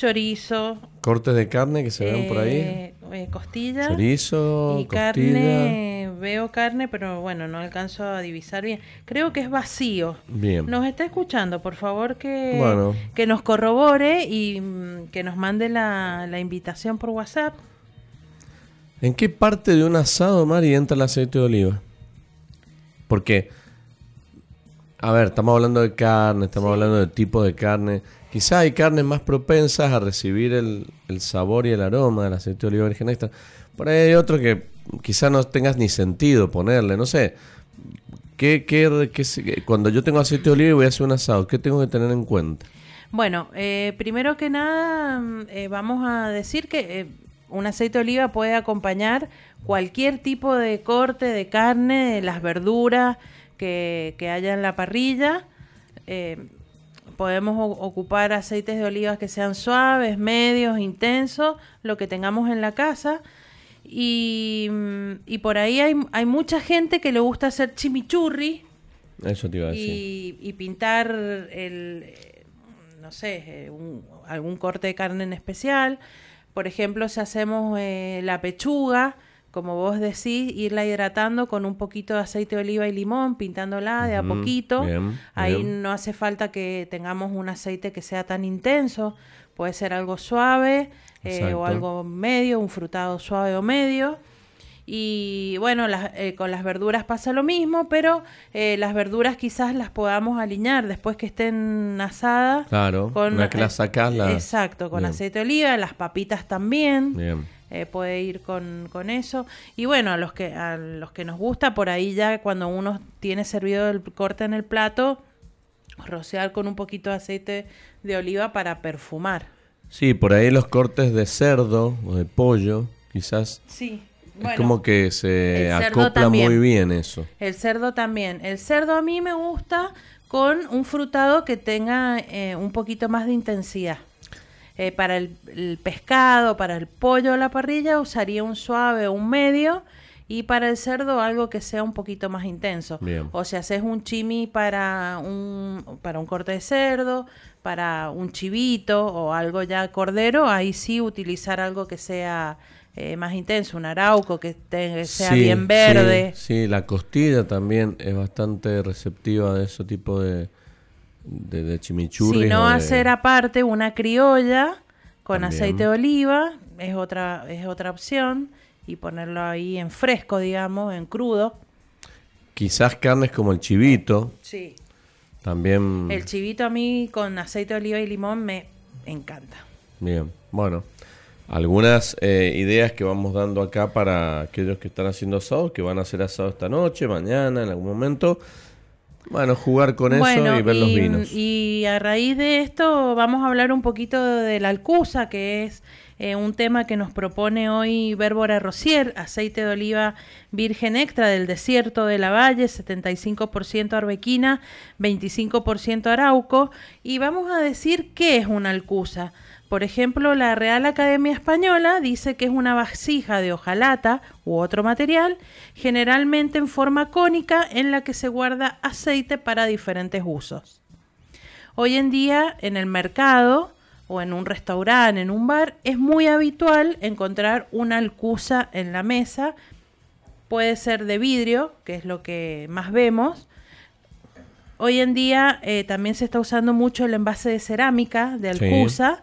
chorizo. Cortes de carne que se ven por ahí. eh, eh, costilla. Chorizo, y costilla. carne, veo carne, pero bueno, no alcanzo a divisar bien. Creo que es vacío. Bien. Nos está escuchando, por favor que, Bueno. que nos corrobore y mm, que nos mande la, la invitación por WhatsApp. ¿En qué parte de un asado, Mari, entra el aceite de oliva? Porque, a ver, estamos hablando de carne, estamos hablando de tipo de carne. Quizá hay carnes más propensas a recibir el, sabor y el aroma del aceite de oliva virgen extra. Por ahí hay otro que quizá no tengas ni sentido ponerle, no sé. ¿Qué, qué, cuando yo tengo aceite de oliva y voy a hacer un asado, ¿qué tengo que tener en cuenta? Bueno, eh, primero que nada, mm, eh, vamos a decir que eh, un aceite de oliva puede acompañar cualquier tipo de corte de carne, de las verduras que, que haya en la parrilla. Podemos ocupar aceites de oliva que sean suaves, medios, intensos, lo que tengamos en la casa. Y, y por ahí hay, hay mucha gente que le gusta hacer chimichurri Eso te iba a decir. y, y pintar el, no sé, eh, un- algún corte de carne en especial. Por ejemplo, si hacemos eh, la pechuga, como vos decís, irla hidratando con un poquito de aceite de oliva y limón, pintándola de a poquito. bien, Ahí bien. no hace falta que tengamos un aceite que sea tan intenso. Puede ser algo suave eh, o algo medio, un frutado suave o medio. Y bueno, las- eh, con las verduras pasa lo mismo, pero eh, las verduras quizás las podamos alinear después que estén asadas. Claro, una vez que las Exacto, con Bien. aceite de oliva, las papitas también. Bien. Eh, puede ir con, con eso. Y bueno, a los, que, a los que nos gusta, por ahí ya cuando uno tiene servido el corte en el plato, rociar con un poquito de aceite de oliva para perfumar. Sí, por ahí los cortes de cerdo o de pollo, quizás Sí, es como que se acopla también. muy bien eso. El cerdo también. El cerdo a mí me gusta con un frutado que tenga eh, un poquito más de intensidad. Eh, para el, el pescado, para el pollo a la parrilla usaría un suave o un medio y para el cerdo algo que sea un poquito más intenso. Bien. O si haces un chimi para un, para un corte de cerdo, para un chivito o algo ya cordero, ahí sí utilizar algo que sea eh, más intenso, un arauco que te- sea Sí, bien verde. Sí, sí, la costilla también es bastante receptiva de ese tipo de, de, de chimichurri. Si no o de- hacer aparte una criolla con También. aceite de oliva es otra es otra opción y ponerlo ahí en fresco, digamos, en crudo. Quizás carnes como el chivito, Sí. también... El chivito a mí con aceite de oliva y limón me encanta. Bien, bueno, algunas eh, ideas que vamos dando acá para aquellos que están haciendo asados, que van a hacer asado esta noche, mañana, en algún momento. Bueno, jugar con eso y ver los vinos. y a raíz de esto vamos a hablar un poquito de la alcusa, que es eh, un tema que nos propone hoy Bérbora Rosier, aceite de oliva virgen extra del desierto de la Valle, 75% arbequina, 25% arauco, y vamos a decir qué es una alcusa. Por ejemplo, la Real Academia Española dice que es una vasija de hojalata u otro material, generalmente en forma cónica, en la que se guarda aceite para diferentes usos. Hoy en día, en el mercado o en un restaurante, en un bar, es muy habitual encontrar una alcusa en la mesa. Puede ser de vidrio, que es lo que más vemos. Hoy en día eh, también se está usando mucho el envase de cerámica de Sí.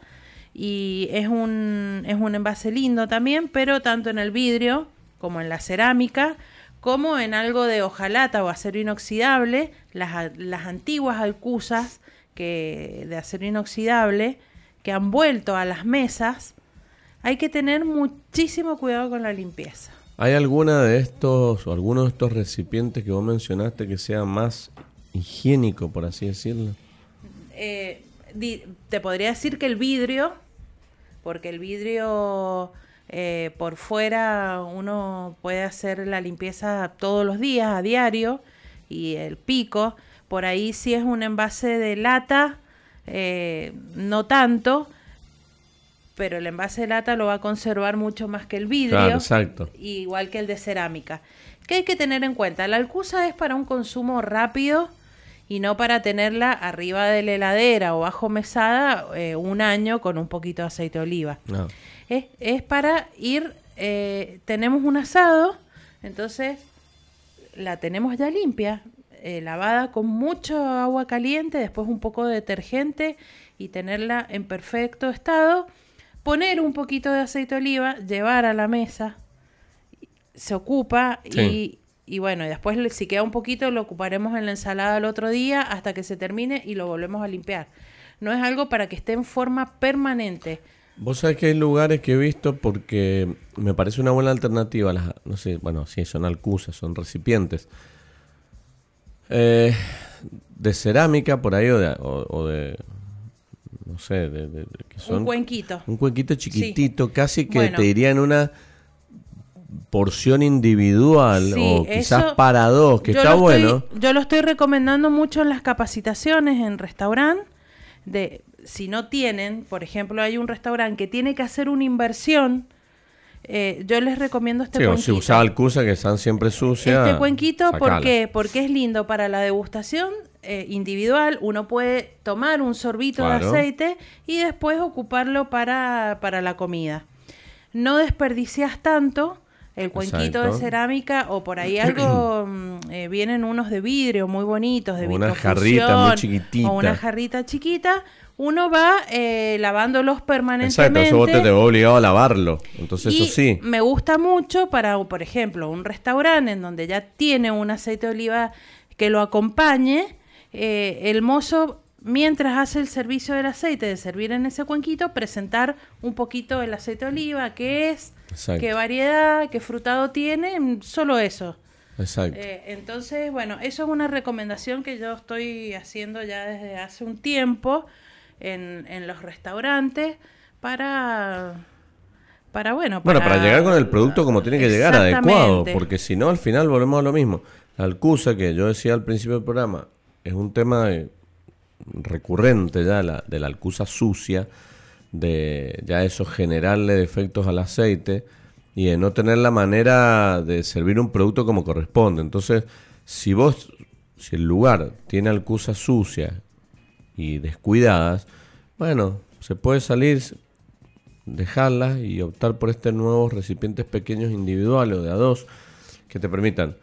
Y es un, es un envase lindo también, pero tanto en el vidrio como en la cerámica, como en algo de hojalata o acero inoxidable, las, las antiguas alcusas que, de acero inoxidable que han vuelto a las mesas, hay que tener muchísimo cuidado con la limpieza. ¿Hay alguna de estos o alguno de estos recipientes que vos mencionaste que sea más higiénico, por así decirlo? Eh, te podría decir que el vidrio, porque el vidrio eh, por fuera uno puede hacer la limpieza todos los días, a diario, y el pico, por ahí si es un envase de lata, eh, no tanto, pero el envase de lata lo va a conservar mucho más que el vidrio, Claro, exacto. igual que el de cerámica. ¿Qué hay que tener en cuenta? La alcusa es para un consumo rápido y no para tenerla arriba de la heladera o bajo mesada eh, un año con un poquito de aceite de oliva. No. Es, es para ir, eh, tenemos un asado, entonces la tenemos ya limpia, eh, lavada con mucho agua caliente, después un poco de detergente y tenerla en perfecto estado. Poner un poquito de aceite de oliva, llevar a la mesa, se ocupa Sí. y, y bueno, y después si queda un poquito lo ocuparemos en la ensalada el otro día hasta que se termine y lo volvemos a limpiar. No es algo para que esté en forma permanente. Vos sabés que hay lugares que he visto porque me parece una buena alternativa. Las, no sé, bueno, sí, son alcusas, son recipientes. Eh, de cerámica por ahí o de, o, o de no sé, de, de- de- que son un cuenquito. un cuenquito chiquitito, casi que Bueno. te diría en una porción individual Sí, o quizás eso- para dos, que está bueno. Estoy, yo lo estoy recomendando mucho en las capacitaciones en restaurante. De, si no tienen, por ejemplo, hay un restaurante que tiene que hacer una inversión, eh, yo les recomiendo este Sí, o si cuenquito. usaba alcusa que están siempre sucias. Este cuenquito, ¿por qué? Porque es lindo para la degustación eh, individual. Uno puede tomar un sorbito Claro. de aceite y después ocuparlo para, para la comida. No desperdicias tanto el cuenquito Exacto. de cerámica o por ahí *clears throat* algo, mm, eh, vienen unos de vidrio muy bonitos, de O una jarrita muy chiquitita. O una jarrita chiquita. Uno va eh, lavándolos Exacto, permanentemente. eso vos te, te obligado a lavarlo. Entonces, Y eso sí. me gusta mucho para, por ejemplo, un restaurante en donde ya tiene un aceite de oliva que lo acompañe. eh, el mozo, mientras hace el servicio del aceite, de servir en ese cuenquito, presentar un poquito el aceite de oliva, qué es, Exacto. qué variedad, qué frutado tiene, mm, solo eso. Exacto. Eh, entonces, bueno, eso es una recomendación que yo estoy haciendo ya desde hace un tiempo en, en los restaurantes para, para bueno, Bueno, para llegar con el producto como tiene que llegar, adecuado, porque si no, al final volvemos a lo mismo. La alcusa, que yo decía al principio del programa, es un tema eh, recurrente ya, la, de la alcusa sucia, de ya eso generarle defectos al aceite y de no tener la manera de servir un producto como corresponde. Entonces, si vos, si el lugar tiene alcusa sucia y descuidadas, bueno, se puede salir, dejarlas y optar por estos nuevos recipientes pequeños individuales o de a dos que te permitan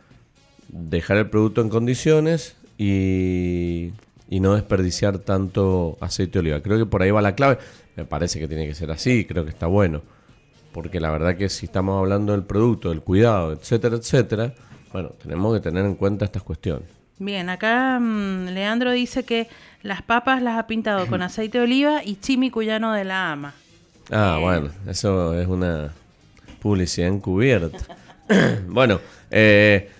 dejar el producto en condiciones y, y no desperdiciar tanto aceite de oliva. Creo que por ahí va la clave. Me parece que tiene que ser así, creo que está bueno. Porque la verdad que si estamos hablando del producto, del cuidado, etcétera, etcétera, bueno, tenemos que tener en cuenta estas cuestiones. Bien, acá mm, Leandro dice que las papas las ha pintado con aceite de oliva y chimi cuyano de la ama. Ah, bueno, eso es una publicidad encubierta. *coughs* bueno, eh,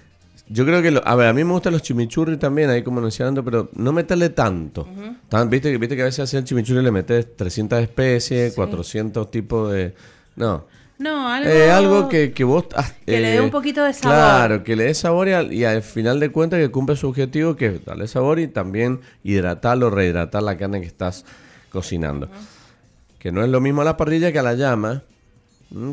yo creo que, lo- a ver, a mí me gustan los chimichurri también, ahí como mencionando, pero no meterle tanto. Tan- ¿viste, que- viste que a veces hacer el chimichurri le metes 300 especies, 400 tipos de... No. No, algo, Eh, algo que, que vos... ah, que le dé un poquito de sabor. Claro, que le dé sabor y al, y al final de cuentas que cumple su objetivo, que es darle sabor y también hidratar o rehidratar la carne que estás cocinando. Que no es lo mismo a la parrilla que a la llama,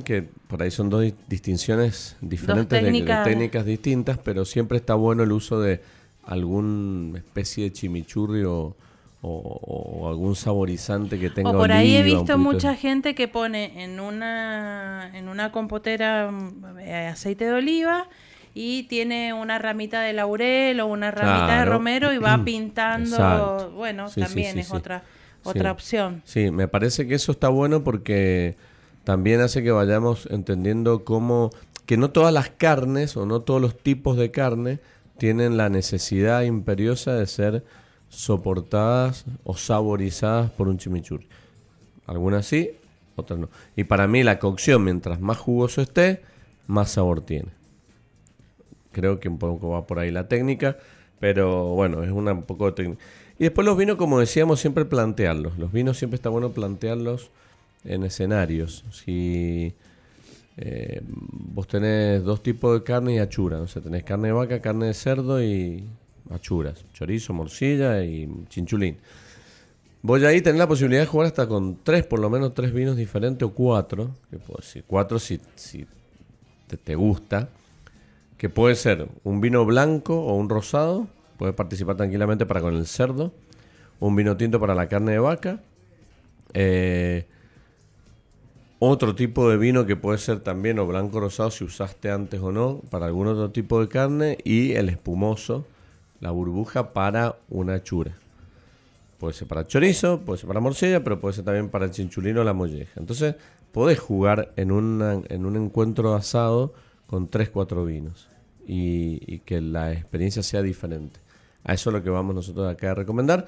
que por ahí son dos di- distinciones diferentes de- de, técnicas. técnicas distintas, pero siempre está bueno el uso de alguna especie de chimichurri o, o- o algún saborizante que tenga O por ahí he visto de- mucha gente que pone en una, en una compotera mm, eh, aceite de oliva y tiene una ramita de laurel o una ramita de romero y va *clears throat* pintando. Exacto. Bueno, Sí, también sí, es otra, otra opción. Sí, me parece que eso está bueno porque también hace que vayamos entendiendo cómo que no todas las carnes o no todos los tipos de carne tienen la necesidad imperiosa de ser soportadas o saborizadas por un chimichurri. Algunas sí, otras no. Y para mí la cocción, mientras más jugoso esté, más sabor tiene. Creo que un poco va por ahí la técnica, pero bueno, es una un poco de técnica. Y después los vinos, como decíamos, siempre plantearlos. Los vinos siempre está bueno plantearlos en escenarios. Si eh, vos tenés dos tipos de carne y achura, o sea, tenés carne de vaca, carne de cerdo y achuras, chorizo, morcilla y chinchulín. Vos ya ahí tenés la posibilidad de jugar hasta con tres, por lo menos tres vinos diferentes o cuatro, que puedo decir, cuatro si, si te, te gusta, que puede ser un vino blanco o un rosado, puedes participar tranquilamente para con el cerdo, un vino tinto para la carne de vaca, eh, otro tipo de vino que puede ser también o blanco rosado si usaste antes o no para algún otro tipo de carne y el espumoso, la burbuja para una chura. Puede ser para chorizo, puede ser para morcilla, pero puede ser también para el chinchulino o la molleja. Entonces, podés jugar en, en un encuentro asado con 3-4 vinos y, que la experiencia sea diferente. A eso es lo que vamos nosotros acá a recomendar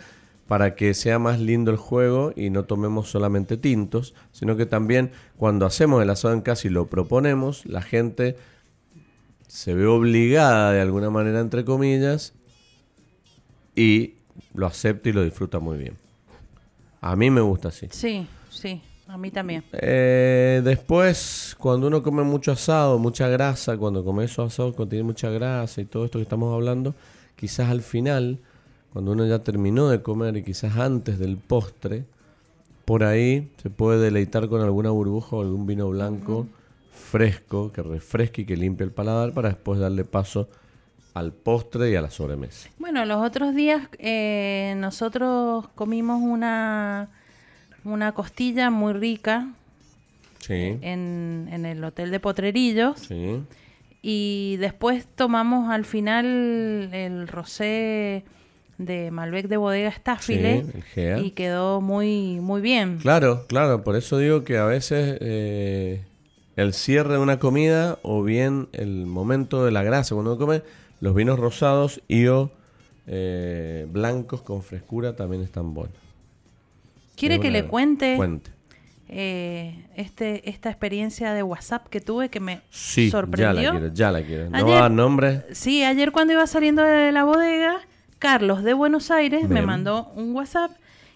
para que sea más lindo el juego y no tomemos solamente tintos, sino que también cuando hacemos el asado en casa y lo proponemos, la gente se ve obligada de alguna manera, entre comillas, y lo acepta y lo disfruta muy bien. A mí me gusta así. Sí, sí, a mí también. Eh, después, cuando uno come mucho asado, mucha grasa, cuando come esos asados contiene mucha grasa y todo esto que estamos hablando, quizás al final, cuando uno ya terminó de comer y quizás antes del postre, por ahí se puede deleitar con alguna burbuja o algún vino blanco fresco que refresque y que limpie el paladar para después darle paso al postre y a la sobremesa. Bueno, los otros días eh, nosotros comimos una, una costilla muy rica en, en, el hotel de Potrerillos. Sí. Y después tomamos al final el rosé de Malbec de bodega Staffile y quedó muy muy bien. Claro, claro, por eso digo que a veces eh, el cierre de una comida o bien el momento de la grasa cuando uno come los vinos rosados y o eh, blancos con frescura también están buenos. ¿Quiere que le cuente? Eh, este, esta experiencia de WhatsApp que tuve que me sorprendió. Ya la quiero, ya la quiero. ¿No va a nombre? Sí, ayer cuando iba saliendo de la bodega, Carlos de Buenos Aires me mandó un WhatsApp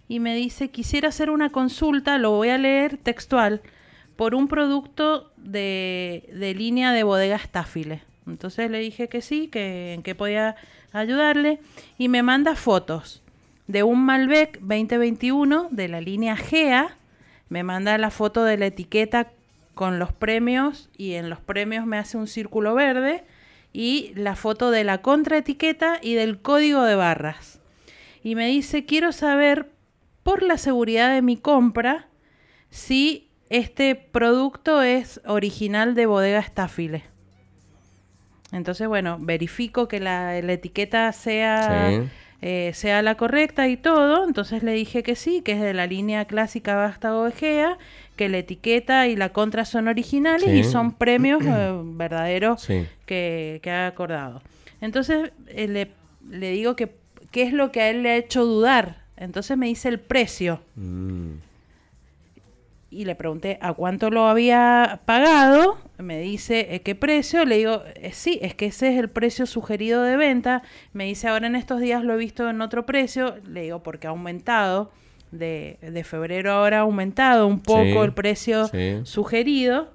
y me dice, quisiera hacer una consulta, lo voy a leer textual, por un producto de, de línea de bodega Staffile. Entonces le dije que sí, que en qué podía ayudarle y me manda fotos de un Malbec 2021 de la línea GEA. Me manda la foto de la etiqueta con los premios y en los premios me hace un círculo verde y la foto de la contraetiqueta y del código de barras. Y me dice, quiero saber por la seguridad de mi compra si este producto es original de bodega Staffile. Entonces, bueno, verifico que la, etiqueta sea, eh, sea la correcta y todo. Entonces le dije que sí, que es de la línea clásica Vástago Egea, que la etiqueta y la contra son originales y son premios *clears throat* eh, verdaderos que, ha acordado. Entonces eh, le, le, digo que qué es lo que a él le ha hecho dudar. Entonces me dice el precio. Mm. Y le pregunté a cuánto lo había pagado, me dice eh, qué precio, le digo, sí, es que ese es el precio sugerido de venta, me dice ahora en estos días lo he visto en otro precio, le digo porque ha aumentado, de, de febrero ahora ha aumentado un poco el precio sugerido,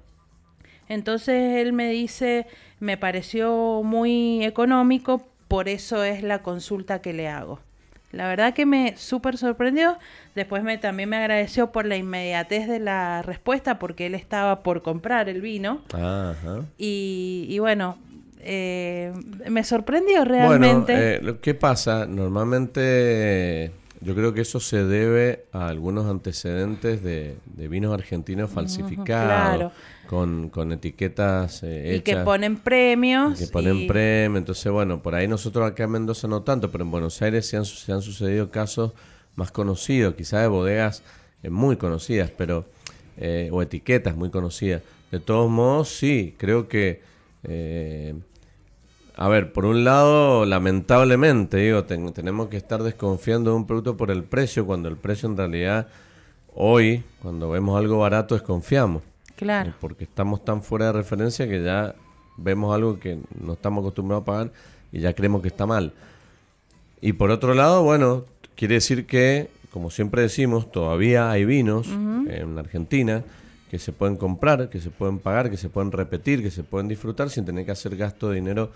entonces él me dice, me pareció muy económico, por eso es la consulta que le hago. La verdad que me súper sorprendió. Después me, también me agradeció por la inmediatez de la respuesta porque él estaba por comprar el vino. Y, bueno, eh, me sorprendió realmente. Bueno, eh, ¿qué pasa? Normalmente yo creo que eso se debe a algunos antecedentes de, vinos argentinos falsificados con, etiquetas eh, y que ponen premios. que ponen premios. Entonces, bueno, por ahí nosotros acá en Mendoza no tanto, pero en Buenos Aires se han, se han sucedido casos más conocidos, quizás de bodegas eh, muy conocidas, pero eh, o etiquetas muy conocidas. De todos modos, sí, creo que... a ver, por un lado, lamentablemente, digo, tenemos que estar desconfiando de un producto por el precio, cuando el precio en realidad, hoy, cuando vemos algo barato, desconfiamos. Claro. Eh, porque estamos tan fuera de referencia que ya vemos algo que no estamos acostumbrados a pagar y ya creemos que está mal. Y por otro lado, bueno, quiere decir que, como siempre decimos, todavía hay vinos en Argentina que se pueden comprar, que se pueden pagar, que se pueden repetir, que se pueden disfrutar sin tener que hacer gasto de dinero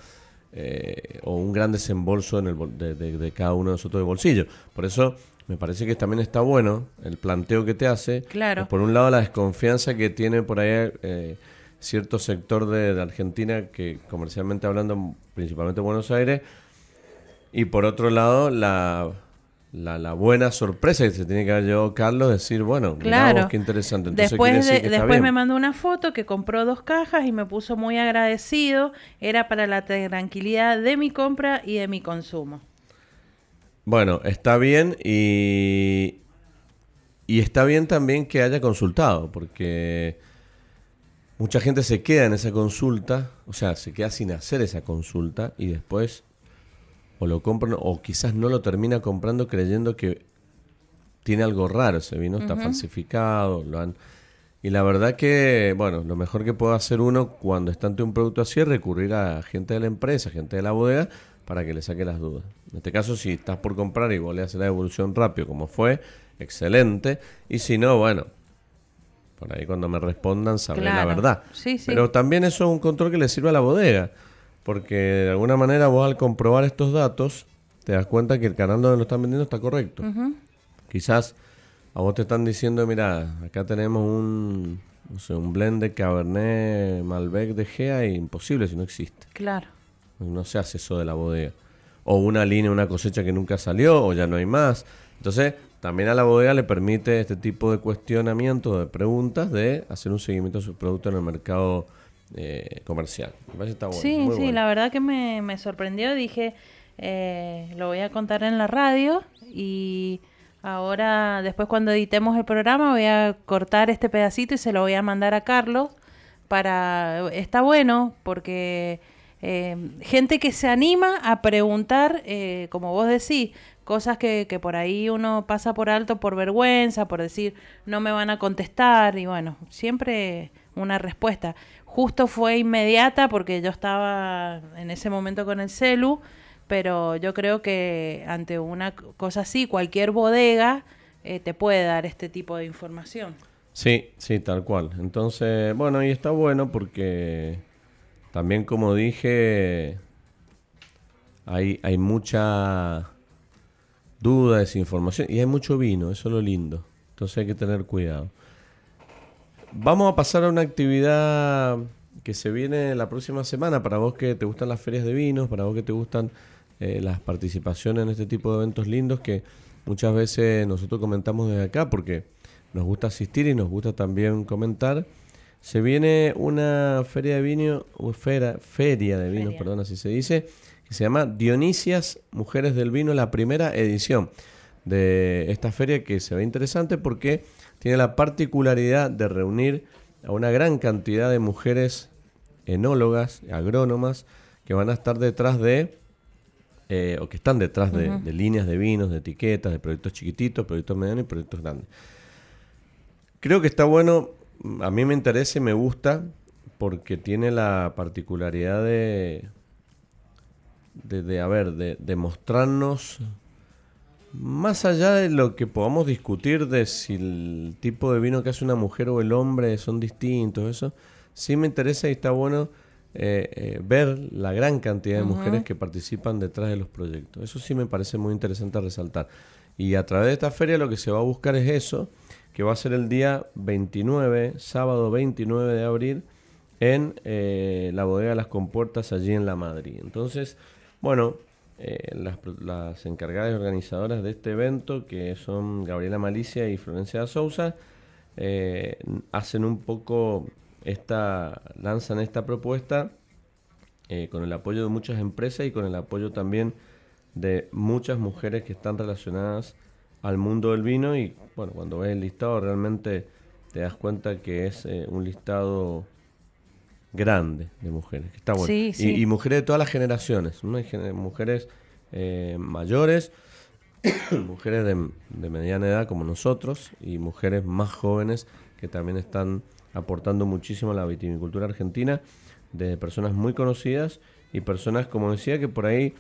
eh, o un gran desembolso en el, de, de, cada uno de nosotros de bolsillo. Por eso me parece que también está bueno el planteo que te hace. Claro. Por un lado, la desconfianza que tiene por ahí eh, cierto sector de, Argentina, que comercialmente hablando, principalmente Buenos Aires, Y por otro lado, la, la, buena sorpresa que se tiene que haber llevado Carlos, decir, bueno, claro. qué interesante. después después me mandó una foto que compró dos cajas y me puso muy agradecido. Era para la tranquilidad de mi compra y de mi consumo. Bueno, está bien y, y está bien también que haya consultado, porque mucha gente se queda en esa consulta, o sea, se queda sin hacer esa consulta y después o lo compran o quizás no lo termina comprando creyendo que tiene algo raro ese vino, está falsificado, lo han... Y la verdad que, bueno, lo mejor que puede hacer uno cuando está ante un producto así es recurrir a gente de la empresa, gente de la bodega, para que le saque las dudas. En este caso, si estás por comprar y vos le haces la devolución rápido como fue, excelente. Y si no, bueno, por ahí cuando me respondan sabré la verdad. Pero también eso es un control que le sirve a la bodega. Porque de alguna manera vos al comprobar estos datos te das cuenta que el canal donde lo están vendiendo está correcto. Quizás a vos te están diciendo, mira, acá tenemos un, no un blend de Cabernet Malbec de Gea y imposible si no existe. Claro. No se hace eso de la bodega. O una línea, una cosecha que nunca salió o ya no hay más. Entonces, también a la bodega le permite este tipo de cuestionamiento, de preguntas, de hacer un seguimiento de su producto en el mercado eh, comercial. Sí, sí, la verdad que me, me sorprendió. Dije, eh, lo voy a contar en la radio y ahora, después cuando editemos el programa, voy a cortar este pedacito y se lo voy a mandar a Carlos para... Está bueno porque... Eh, gente que se anima a preguntar, como vos decís, cosas que, que, por ahí uno pasa por alto por vergüenza, por decir no me van a contestar y bueno, siempre una respuesta justo fue inmediata porque yo estaba en ese momento con el celu, pero yo creo que ante una cosa así, cualquier bodega eh, te puede dar este tipo de información. Sí, sí, tal cual. Entonces, bueno, y está bueno porque también como dije, hay, hay mucha duda, desinformación y hay mucho vino, eso es lo lindo. Entonces hay que tener cuidado. Vamos a pasar a una actividad que se viene la próxima semana para vos que te gustan las ferias de vinos, para vos que te gustan eh, las participaciones en este tipo de eventos lindos que muchas veces nosotros comentamos desde acá porque nos gusta asistir y nos gusta también comentar. Se viene una feria de vino, feria, feria de vinos, perdón, así se dice, que se llama Dionisias Mujeres del Vino, la primera edición de esta feria que se ve interesante porque tiene la particularidad de reunir a una gran cantidad de mujeres enólogas, agrónomas, que van a estar detrás de, eh, o que están detrás de, líneas de vinos, de etiquetas, de proyectos chiquititos, proyectos medianos y proyectos grandes. Creo que está bueno, a mí me interesa y me gusta, porque tiene la particularidad de, de, de a ver, de, de mostrarnos más allá de lo que podamos discutir de si el tipo de vino que hace una mujer o el hombre son distintos, eso, sí me interesa y está bueno eh, eh, ver la gran cantidad de mujeres que participan detrás de los proyectos. Eso sí me parece muy interesante resaltar. Y a través de esta feria lo que se va a buscar es eso, que va a ser el día 29, sábado 29 de abril, en eh, la bodega de las compuertas allí en La Madrid. Entonces, bueno, eh, las, encargadas y organizadoras de este evento, que son Gabriela Malicia y Florencia Sousa, eh, hacen un poco esta, lanzan esta propuesta eh, con el apoyo de muchas empresas y con el apoyo también de muchas mujeres que están relacionadas al mundo del vino. Y bueno, cuando ves el listado realmente te das cuenta que es un listado grande de mujeres, está bueno. Y, mujeres de todas las generaciones, mujeres eh, mayores, *coughs* mujeres de, mediana edad como nosotros y mujeres más jóvenes que también están aportando muchísimo a la viticultura argentina, de personas muy conocidas y personas, como decía, que por ahí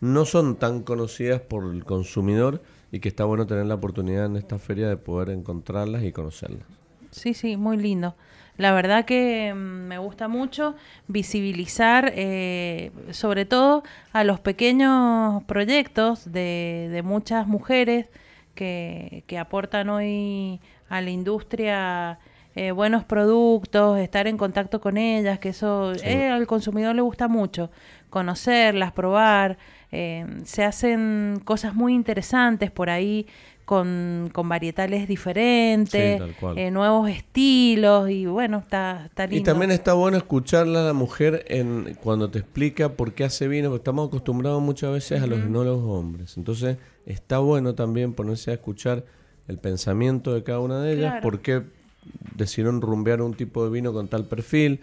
no son tan conocidas por el consumidor y que está bueno tener la oportunidad en esta feria de poder encontrarlas y conocerlas. Sí, sí, muy lindo. La verdad que mm, me gusta mucho visibilizar, eh, sobre todo a los pequeños proyectos de, muchas mujeres que, aportan hoy a la industria eh, buenos productos, estar en contacto con ellas, que eso eh, al consumidor le gusta mucho, conocerlas, probar. Eh, se hacen cosas muy interesantes por ahí con, con varietales diferentes, Sí, eh, nuevos estilos y bueno, está, está lindo. Y también está bueno escucharla a la mujer en cuando te explica por qué hace vino, porque estamos acostumbrados muchas veces a los enólogos hombres. Entonces, está bueno también ponerse a escuchar el pensamiento de cada una de ellas, Claro. por qué decidieron rumbear un tipo de vino con tal perfil,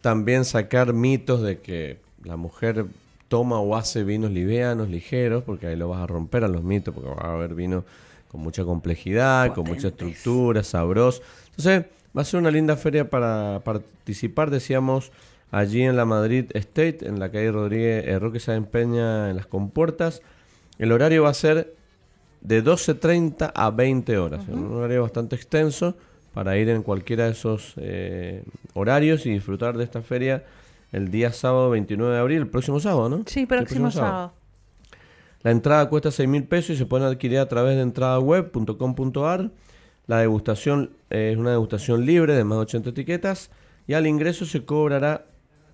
también sacar mitos de que la mujer toma o hace vinos livianos, ligeros, porque ahí lo vas a romper a los mitos, porque va a haber vino con mucha complejidad, con mucha estructura, sabroso. Entonces, va a ser una linda feria para participar, decíamos, allí en la Madrid State, en la calle Rodríguez, eh, Roque Sáenz Peña, en las compuertas. El horario va a ser de 12.30 a 20 horas, un horario bastante extenso para ir en cualquiera de esos eh, horarios y disfrutar de esta feria el día sábado 29 de abril, el próximo sábado, ¿no? Sí, El próximo sábado. La entrada cuesta 6 mil pesos y se pueden adquirir a través de entradaweb.com.ar. La degustación eh, es una degustación libre de más de 80 etiquetas y al ingreso se cobrará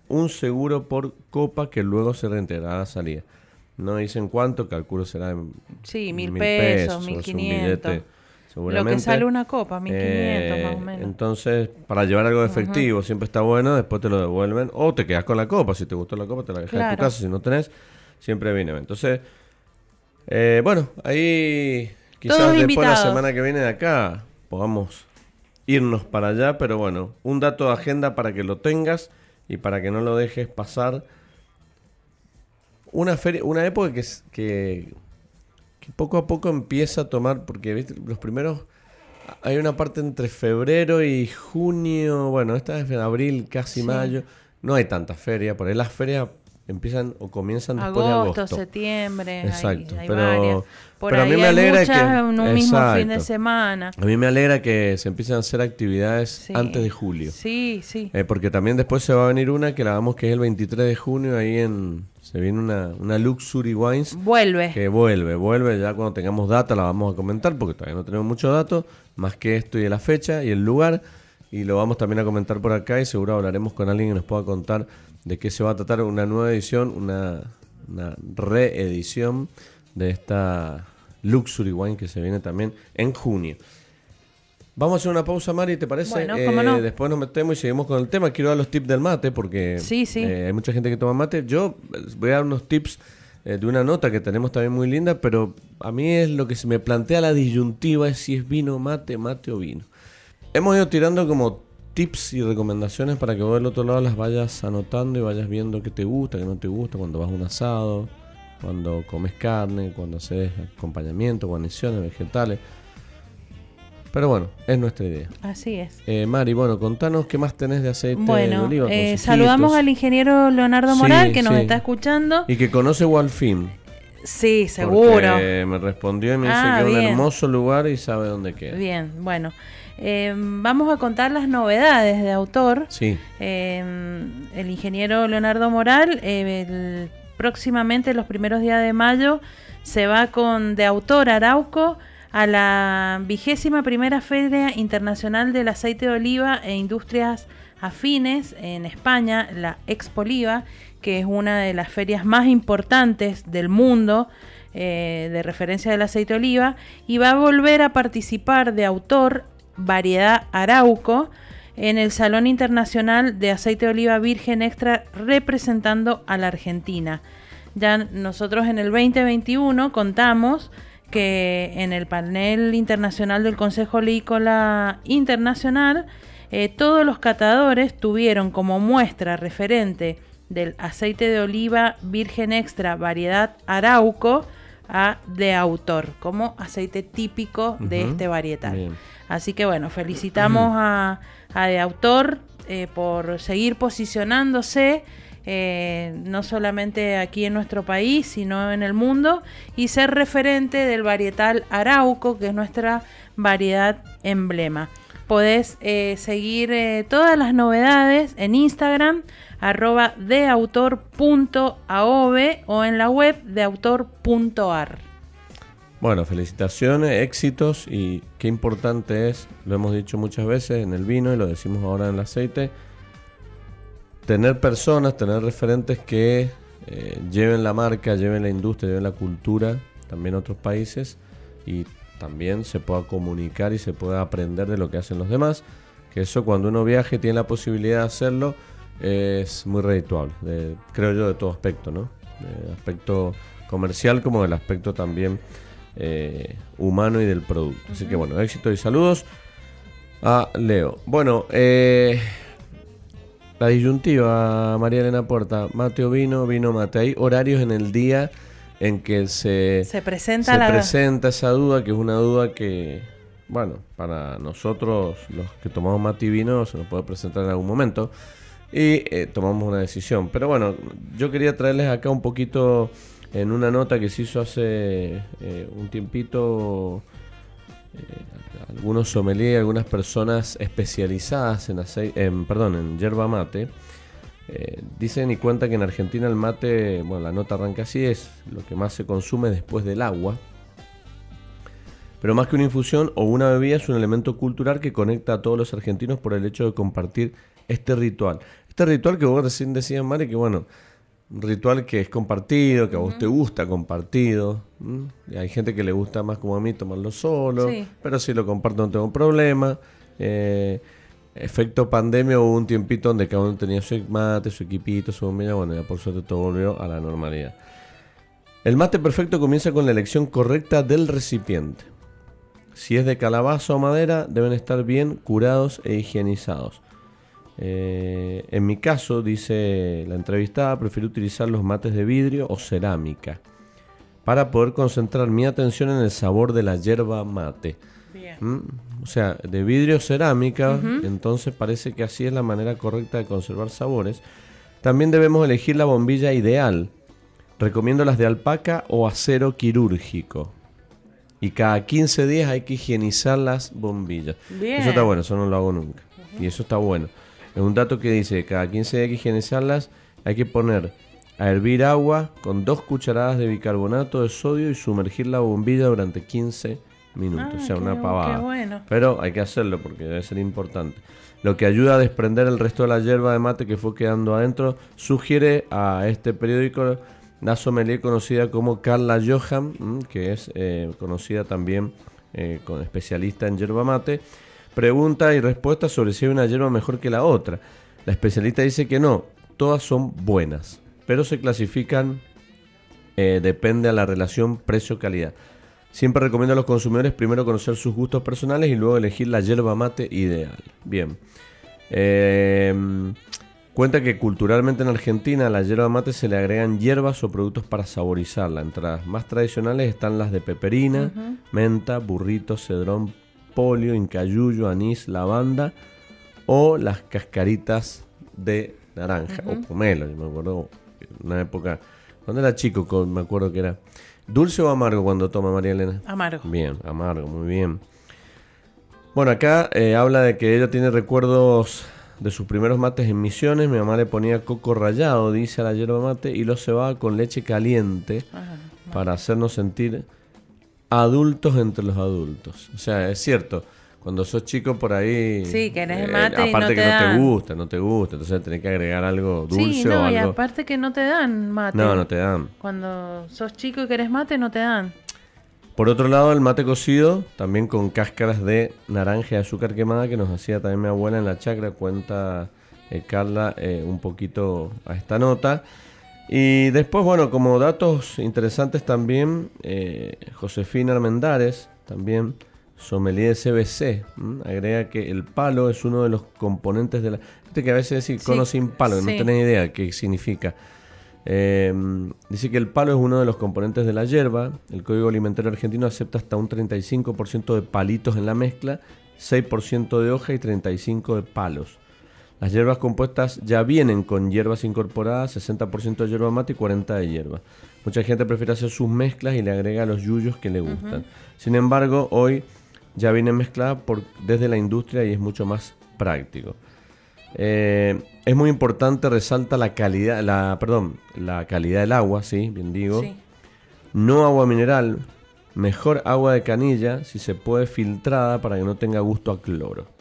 un seguro por copa que luego se reintegrará a la salida. No dicen cuánto, calculo será en Sí, mil pesos, mil quinientos. Lo que sale una copa, 1500 Eh, más o menos. Entonces, para llevar algo de efectivo siempre está bueno, después te lo devuelven o te quedas con la copa. Si te gustó la copa, te la dejas en tu Claro. casa. Si no tenés, siempre viene. Entonces, eh, bueno, ahí quizás Todos después la invitados. semana que viene de acá podamos irnos para allá, pero bueno, un dato de agenda para que lo tengas y para que no lo dejes pasar. Una feria, una época que, es- que, que poco a poco empieza a tomar, porque ¿viste? los primeros, hay una parte entre febrero y junio, bueno, esta es en abril, casi Sí. mayo, no hay tanta feria, por ahí las ferias empiezan o comienzan después de agosto, agosto. septiembre, hay- Exacto, hay, pero- varias. Por pero a mí me hay alegra muchas que- en un mismo fin de semana. A mí me alegra que se empiecen a hacer actividades Sí. antes de julio. Sí, sí. Eh, porque también después se va a venir una que la vamos que es el 23 de junio, ahí en... Se viene una, una Luxury Wines Vuelve. que vuelve, vuelve, ya cuando tengamos data la vamos a comentar porque todavía no tenemos mucho datos, más que esto y la fecha y el lugar. Y lo vamos también a comentar por acá y seguro hablaremos con alguien que nos pueda contar de qué se va a tratar una nueva edición, una, una reedición de esta Luxury Wine que se viene también en junio. Vamos a hacer una pausa, Mari, ¿te parece? Bueno, cómo no. Después nos metemos y seguimos con el tema. Quiero dar los tips del mate porque Sí, sí. eh, hay mucha gente que toma mate. Yo eh, voy a dar unos tips eh, de una nota que tenemos también muy linda, pero a mí es lo que se me plantea la disyuntiva es si es vino, mate, mate o vino. Hemos ido tirando como tips y recomendaciones para que vos del otro lado las vayas anotando y vayas viendo qué te gusta, qué no te gusta, cuando vas a un asado, cuando comes carne, cuando haces acompañamiento, guarniciones, vegetales. Pero bueno, es nuestra idea. Así es. Eh, Mari, bueno, contanos qué más tenés de aceite de Bueno, oliva. eh, saludamos al ingeniero Leonardo Sí, Moral que nos sí. está escuchando. Y que conoce Walfim. Sí, seguro. Porque me respondió y me dice Ah, que es un hermoso lugar y sabe dónde queda. Bien, bueno. Eh, vamos a contar las novedades de autor. Sí, Eh, el ingeniero Leonardo Moral, eh, el- próximamente, los primeros días de mayo, se va con de autor Arauco a la vigésima primera Feria Internacional del Aceite de Oliva e Industrias Afines en España, la Expo Oliva, que es una de las ferias más importantes del mundo eh, de referencia del aceite de oliva, y va a volver a participar de autor variedad Arauco en el Salón Internacional de Aceite de Oliva Virgen Extra representando a la Argentina. Ya nosotros en el 2021 contamos que en el panel internacional del Consejo Olícola Internacional eh, todos los catadores tuvieron como muestra referente del aceite de oliva virgen extra variedad Arauco a de autor como aceite típico de este varietal. bien. Así que bueno, felicitamos a, a de autor eh, por seguir posicionándose. eh, no solamente aquí en nuestro país, sino en el mundo, y ser referente del varietal Arauco, que es nuestra variedad emblema. Podés eh, seguir eh, todas las novedades en Instagram, arroba deautor.aov o en la web deautor.ar. Bueno, felicitaciones, éxitos y qué importante es, lo hemos dicho muchas veces en el vino y lo decimos ahora en el aceite, tener personas, tener referentes que eh, lleven la marca, lleven la industria, lleven la cultura también otros países y también se pueda comunicar y se pueda aprender de lo que hacen los demás. Que eso cuando uno viaje tiene la posibilidad de hacerlo es muy redituable, creo yo, de todo aspecto, ¿no? De aspecto comercial como del aspecto también eh, humano y del producto. Así que bueno, éxito y saludos a Leo. Bueno, eh, la disyuntiva, María Elena Puerta, Mateo vino, vino Mateo. Hay horarios en el día en que se, se presenta, presenta esa duda, que es una duda que, bueno, para nosotros los que tomamos mate y vino se nos puede presentar en algún momento y eh, tomamos una decisión. Pero bueno, yo quería traerles acá un poquito en una nota que se hizo hace eh, un tiempito. Eh, algunos sommeliers, algunas personas especializadas en, en, perdón, en yerba mate, eh, dicen y cuentan que en Argentina el mate, bueno, la nota arranca así, es lo que más se consume después del agua. Pero más que una infusión o una bebida es un elemento cultural que conecta a todos los argentinos por el hecho de compartir este ritual. Este ritual que vos recién decías, Mari, que bueno, un ritual que es compartido, que a vos te gusta compartido. Hay gente que le gusta más como a mí tomarlo solo, pero si lo comparto no tengo problema. Eh, efecto pandemia hubo un tiempito donde cada uno tenía su mate, su equipito, su bombilla, bueno, ya por suerte todo volvió a la normalidad. El mate perfecto comienza con la elección correcta del recipiente. Si es de calabaza o madera, deben estar bien curados e higienizados. Eh, en mi caso, dice la entrevistada, prefiero utilizar los mates de vidrio o cerámica para poder concentrar mi atención en el sabor de la yerba mate. ¿Mm? O sea, de vidrio cerámica, entonces parece que así es la manera correcta de conservar sabores. También debemos elegir la bombilla ideal. Recomiendo las de alpaca o acero quirúrgico. Y cada 15 días hay que higienizar las bombillas. Eso está bueno, eso no lo hago nunca. Y eso está bueno. Es un dato que dice que cada 15 días hay que higienizarlas. Hay que poner a hervir agua con dos cucharadas de bicarbonato de sodio y sumergir la bombilla durante 15 minutos, o sea, ah, una pavada. Pero hay que hacerlo porque debe ser importante. Lo que ayuda a desprender el resto de la hierba de mate que fue quedando adentro, sugiere a este periódico la sommelier conocida como Carla Johan, mm, que es eh, conocida también eh, como especialista en yerba mate. Pregunta y respuesta sobre si hay una hierba mejor que la otra. La especialista dice que no, todas son buenas, pero se clasifican, eh, depende a la relación precio-calidad. Siempre recomiendo a los consumidores primero conocer sus gustos personales y luego elegir la yerba mate ideal. Bien. Em, cuenta que culturalmente en Argentina a la yerba mate se le agregan hierbas o productos para saborizarla. Entre las más tradicionales están las de peperina, menta, burrito, cedrón, polio, incayuyo, anís, lavanda o las cascaritas de naranja o pomelo. Yo me acuerdo una época, cuando era chico, me acuerdo que era ¿Dulce o amargo cuando toma María Elena? Amargo. Bien, amargo, muy bien. Bueno, acá eh, habla de que ella tiene recuerdos de sus primeros mates en Misiones. Mi mamá le ponía coco rallado, dice a la yerba mate, y lo cebaba con leche caliente para hacernos sentir adultos entre los adultos. O sea, es cierto cuando sos chico por ahí. Sí, que eres eh, mate. aparte y no que no te gusta, no te gusta. Entonces tenés que agregar algo dulce sí, no, o algo. Y aparte que no te dan mate. No, no te dan. Cuando sos chico y querés mate, no te dan. Por otro lado, el mate cocido, también con cáscaras de naranja y azúcar quemada, que nos hacía también mi abuela en la chacra, cuenta eh, Carla eh, un poquito a esta nota. Y después, bueno, como datos interesantes también, Josefina Armendares, también sommelier CBC. Agrega que el palo es uno de los componentes de la... Este que a veces dice cono sin palo, no tenés idea qué significa. Em, dice que el palo es uno de los componentes de la hierba. El Código Alimentario Argentino acepta hasta un 35% de palitos en la mezcla, 6% de hoja y 35% de palos. Las hierbas compuestas ya vienen con hierbas incorporadas, 60% de hierba mate y 40% de hierba. Mucha gente prefiere hacer sus mezclas y le agrega los yuyos que le gustan. Sin embargo, hoy ya viene mezclada por, desde la industria y es mucho más práctico. Eh, es muy importante, resalta la calidad, la, perdón, la calidad del agua, sí, bien digo. No agua mineral, mejor agua de canilla, si se puede filtrada para que no tenga gusto a cloro.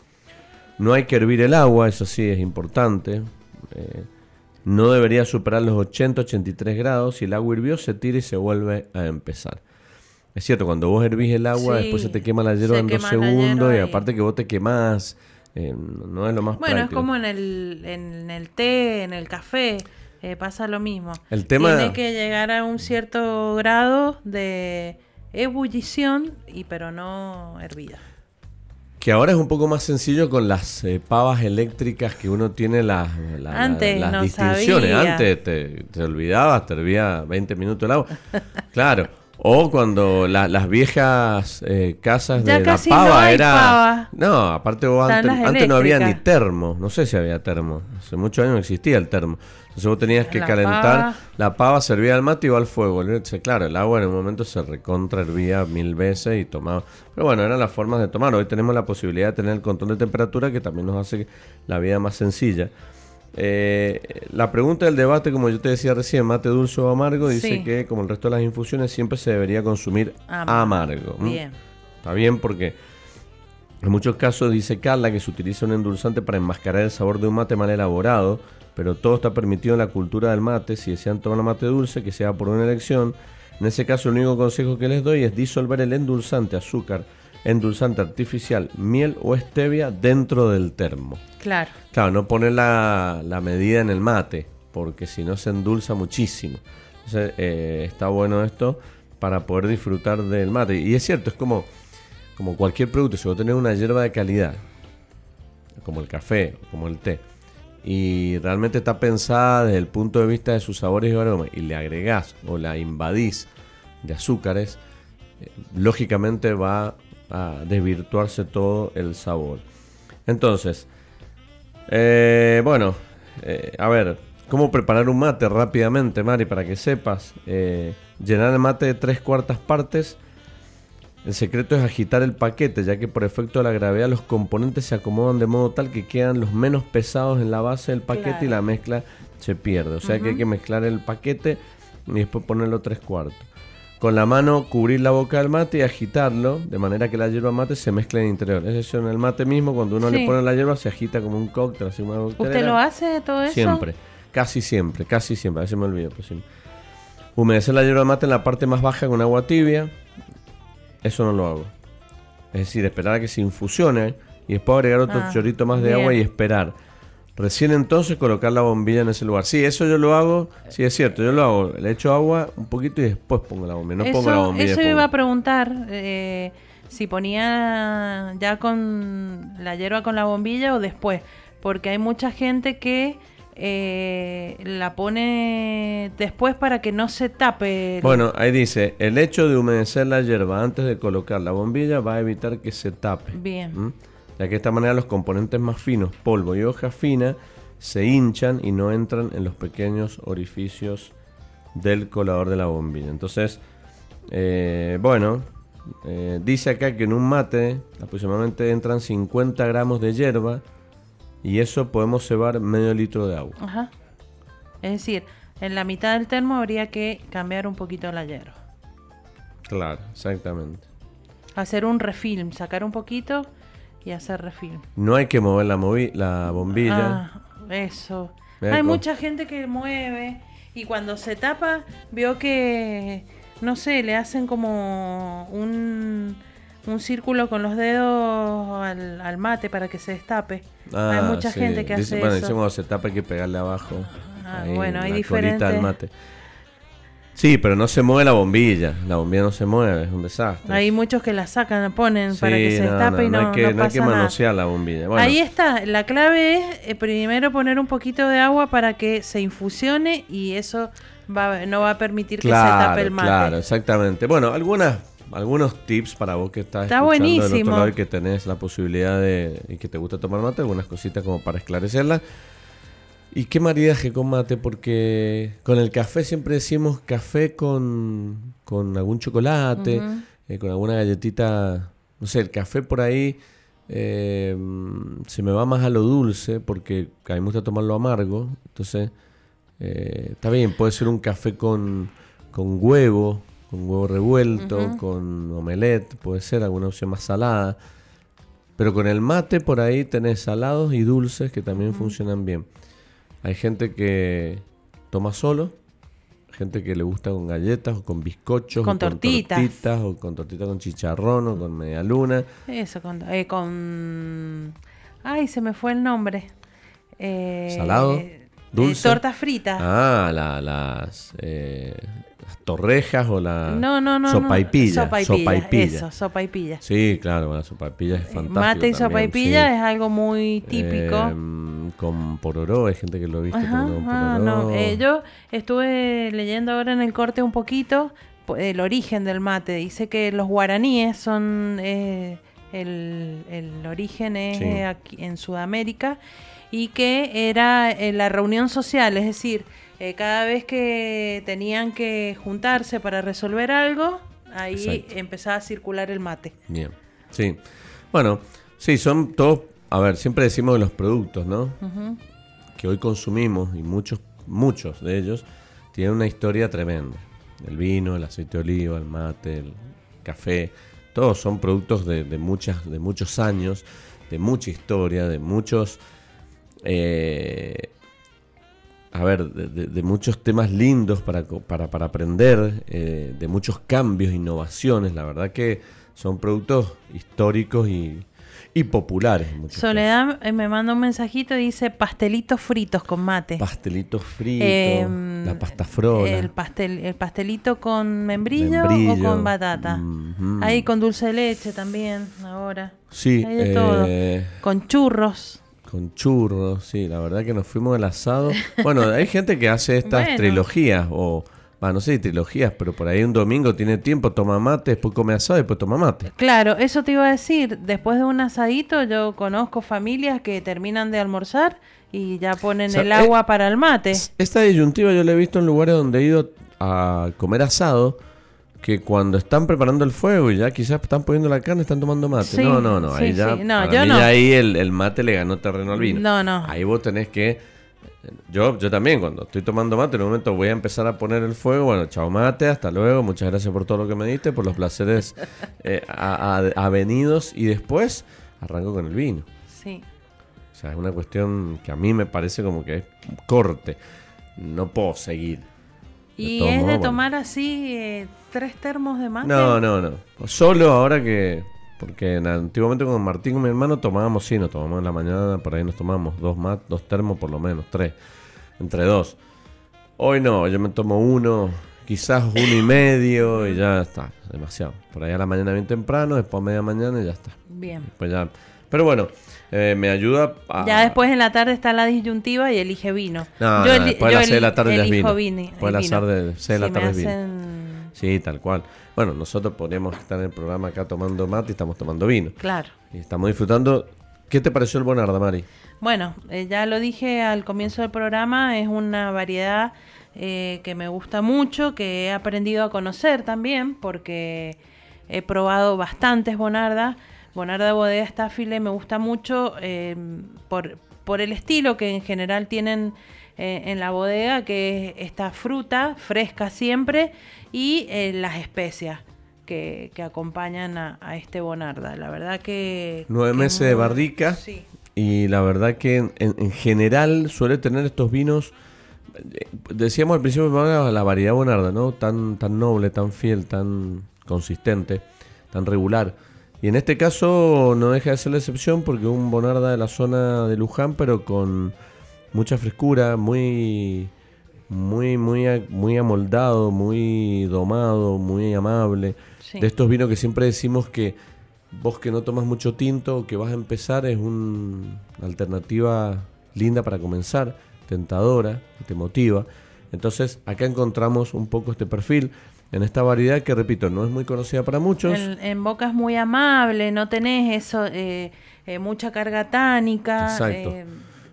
No hay que hervir el agua, eso sí es importante. Eh, no debería superar los 80-83 grados. Si el agua hirvió, se tira y se vuelve a empezar. Es cierto, cuando vos hervís el agua, Sí, después se te quema la hierba se en dos segundos y aparte que vos te quemás, eh, no es lo más Bueno, es como en el, en el té, en el café, eh, pasa lo mismo. El tema- Tiene que llegar a un cierto grado de ebullición, y pero no hervida. Que ahora es un poco más sencillo con las eh, pavas eléctricas que uno tiene las, la- la- Antes las no distinciones. sabía. Antes te, te olvidabas, te hervía 20 minutos el agua. *laughs* Claro. O cuando la- las viejas eh, casas Ya de la casi pava era... pava. No, aparte vos antes, antes no había ni termo. No sé si había termo. Hace muchos años no existía el termo. Entonces vos tenías que La calentar pava. la pava, servía al mate y iba al fuego. Entonces, claro, el agua en un momento se recontra hervía mil veces y tomaba. Pero bueno, eran las formas de tomar. Hoy tenemos la posibilidad de tener el control de temperatura que también nos hace la vida más sencilla. Eh, la pregunta del debate, como yo te decía recién, mate dulce o amargo, dice Sí. que como el resto de las infusiones siempre se debería consumir Amargo. Bien. Está bien porque en muchos casos dice Carla que se utiliza un endulzante para enmascarar el sabor de un mate mal elaborado, pero todo está permitido en la cultura del mate. Si desean tomar mate dulce, que sea por una elección. En ese caso, el único consejo que les doy es disolver el endulzante, azúcar, endulzante artificial, miel o stevia dentro del termo. Claro. Claro, no poner la, la medida en el mate, porque si no se endulza muchísimo. Entonces, eh, está bueno esto para poder disfrutar del mate. Y es cierto, es como, como cualquier producto, si vos tenés una hierba de calidad, como el café, como el té, y realmente está pensada desde el punto de vista de sus sabores y aromas, y le agregás o la invadís de azúcares, eh, lógicamente va a desvirtuarse todo el sabor. Entonces, eh, bueno, eh, a ver, ¿cómo preparar un mate rápidamente, Mari, para que sepas? Eh, llenar el mate de tres cuartas partes. El secreto es agitar el paquete, ya que por efecto de la gravedad los componentes se acomodan de modo tal que quedan los menos pesados en la base del paquete y la mezcla se pierde. O sea que hay que mezclar el paquete y después ponerlo tres cuartos. Con la mano cubrir la boca del mate y agitarlo de manera que la hierba mate se mezcle en el interior. Es decir, en el mate mismo, cuando uno le pone la hierba, se agita como un cóctel, así una ¿Usted lo hace todo eso? Siempre, casi siempre, casi siempre, a veces me olvido. Pero siempre. Humedecer la hierba mate en la parte más baja con agua tibia, eso no lo hago. Es decir, esperar a que se infusione y después agregar otro Ah, chorrito más de bien. agua y esperar. Recién entonces colocar la bombilla en ese lugar. Sí, eso yo lo hago, sí es cierto, yo lo hago. Le echo agua un poquito y después pongo la bombilla. No eso, pongo la bombilla. eso iba a preguntar eh, si ponía ya con la hierba con la bombilla o después, porque hay mucha gente que eh, la pone después para que no se tape. el- Bueno, ahí dice, el hecho de humedecer la hierba antes de colocar la bombilla va a evitar que se tape. Bien. ¿Mm? Ya que de esta manera los componentes más finos, polvo y hoja fina, se hinchan y no entran en los pequeños orificios del colador de la bombilla. Entonces, eh, bueno, eh, dice acá que en un mate aproximadamente entran 50 gramos de hierba y eso podemos cebar medio litro de agua. Ajá. Es decir, en la mitad del termo habría que cambiar un poquito la hierba. Claro, exactamente. Hacer un refilm, sacar un poquito y hacer refilm. No hay que mover la, movi- la bombilla. Ah, eso. Hay mucha gente que mueve y cuando se tapa veo que, no sé, le hacen como un, un círculo con los dedos al, al mate para que se destape. Hay Ah, mucha sí. gente que Dice- hace bueno, eso. cuando se tapa hay que pegarle abajo. Ah, ahí, bueno, hay diferentes- mate. Sí, pero no se mueve la bombilla. La bombilla no se mueve, es un desastre. Hay muchos que la sacan, la ponen para que se no, destape y no, hay que, no no hay que nada. manosear la bombilla. Bueno, Ahí está, la clave es eh, primero poner un poquito de agua para que se infusione y eso va, no va a permitir que se tape el mate. Claro, exactamente. Bueno, algunas, algunos tips para vos que estás Está escuchando del buenísimo. otro lado y que tenés la posibilidad de y que te gusta tomar mate, algunas cositas como para esclarecerlas. ¿Y qué maridaje con mate? Porque con el café siempre decimos café con, con algún chocolate, eh, con alguna galletita. No sé, el café por ahí eh, se me va más a lo dulce porque a mí me gusta tomarlo amargo. Entonces, eh, está bien, puede ser un café con, con huevo, con huevo revuelto, con omelette, puede ser alguna opción más salada. Pero con el mate por ahí tenés salados y dulces que también funcionan bien. Hay gente que toma solo, gente que le gusta con galletas o con bizcochos, Con o tortitas. con tortitas, o con con chicharrón o con media luna. Eso, con, eh, con- Ay, se me fue el nombre. Eh, ¿Salado? eh, ¿Dulce? tortas fritas. Ah, la- las, las torrejas o la no, no, no. sopaipilla. No. Sopaipilla, sopaipilla. Eso, sopaipilla. Sí, claro, la sopaipilla es Eh, fantástica. Mate y sopaipilla es algo muy típico. con pororó, hay gente que lo ha visto Ajá, no. Eh, yo estuve leyendo ahora en el corte un poquito po- el origen del mate. Dice que los guaraníes son eh, el, el origen es Sí. aquí en Sudamérica y que era eh, la reunión social, es decir, eh, cada vez que tenían que juntarse para resolver algo, ahí Exacto. empezaba a circular el mate. Bien, sí. Bueno, sí, son todos, a ver, siempre decimos de los productos, ¿no? Que hoy consumimos y muchos, muchos de ellos tienen una historia tremenda. El vino, el aceite de oliva, el mate, el café, todos son productos de, de muchas, de muchos años, de mucha historia, de muchos, eh, a ver, de, de- de muchos temas lindos para, para, para aprender, eh, de muchos cambios, innovaciones. La verdad que son productos históricos y, y populares. en Soledad me manda un mensajito y dice pastelitos fritos con mate. Pastelitos fritos, Em, la pasta frola. El, pastel, el pastelito con membrillo, Membrillo, o con batata. Ahí con dulce de leche también, ahora. Sí, hay de todo. eh, Con churros. Con churros, sí, la verdad que nos fuimos al asado. Bueno, *laughs* hay gente que hace estas Bueno. trilogías, o, no sé trilogías, pero por ahí un domingo tiene tiempo, toma mate, después come asado, después toma mate. Claro, eso te iba a decir. Después de un asadito, yo conozco familias que terminan de almorzar y ya ponen O sea, el agua para el mate. Esta disyuntiva yo la he visto en lugares donde he ido a comer asado, que cuando están preparando el fuego y ya quizás están poniendo la carne, están tomando mate. Sí, no, no, no, sí, ahí ya, sí. No, para yo mí no. ya ahí el, el mate le ganó terreno al vino. No, no. Ahí vos tenés que... Yo, yo también, cuando estoy tomando mate, en un momento voy a empezar a poner el fuego. Bueno, chao mate, hasta luego. Muchas gracias por todo lo que me diste, por los placeres *laughs* eh, a- a- avenidos. Y después arranco con el vino. Sí. O sea, es una cuestión que a mí me parece como que es corte. No puedo seguir. Y es de bueno. tomar así eh, tres termos de mate. No, no, no. Solo ahora que... Porque en- antiguamente con Martín, con mi hermano, tomábamos, sí, nos tomamos en la mañana, por ahí nos tomamos dos mat, dos termos por lo menos, tres. Entre dos. Hoy no, yo me tomo uno, quizás uno y medio y ya está, demasiado. Por ahí a la mañana bien temprano, después a media mañana y ya está. Bien. Pues ya. Pero bueno, eh, me ayuda a... Ya después en la tarde está la disyuntiva y elige vino. No, no, eli- después de las seis de la tarde ya es elijo vino. vini- Después de las vino. la tarde es vino. hacen- Sí, tal cual. Bueno, nosotros podríamos estar en el programa acá tomando mate y estamos tomando vino. Claro. Y estamos disfrutando. ¿Qué te pareció el Bonarda, Mari? Bueno, eh, ya lo dije al comienzo del programa, es una variedad eh, que me gusta mucho, que he aprendido a conocer también, porque he probado bastantes Bonarda. Bonarda Bodega Staffile me gusta mucho eh, por, por el estilo que en general tienen eh, en la bodega, que es esta fruta fresca siempre y eh, las especias. Que, que acompañan a, a este Bonarda. La verdad que... Nueve que meses de barrica. Sí. Y la verdad que en, en general suele tener estos vinos. Decíamos al principio la variedad Bonarda, ¿no? Tan, tan noble, tan fiel, tan consistente, tan regular. Y en este caso no deja de ser la excepción porque un Bonarda de la zona de Luján, pero con mucha frescura, muy, muy, muy, muy amoldado, muy domado, muy amable. Sí. De estos vinos que siempre decimos que vos que no tomas mucho tinto o que vas a empezar es un- una alternativa linda para comenzar, tentadora, que te motiva. Entonces acá encontramos un poco este perfil en esta variedad que repito no es muy conocida para muchos. En, en boca es muy amable, no tenés eso, eh, eh, mucha carga tánica. Exacto. eh,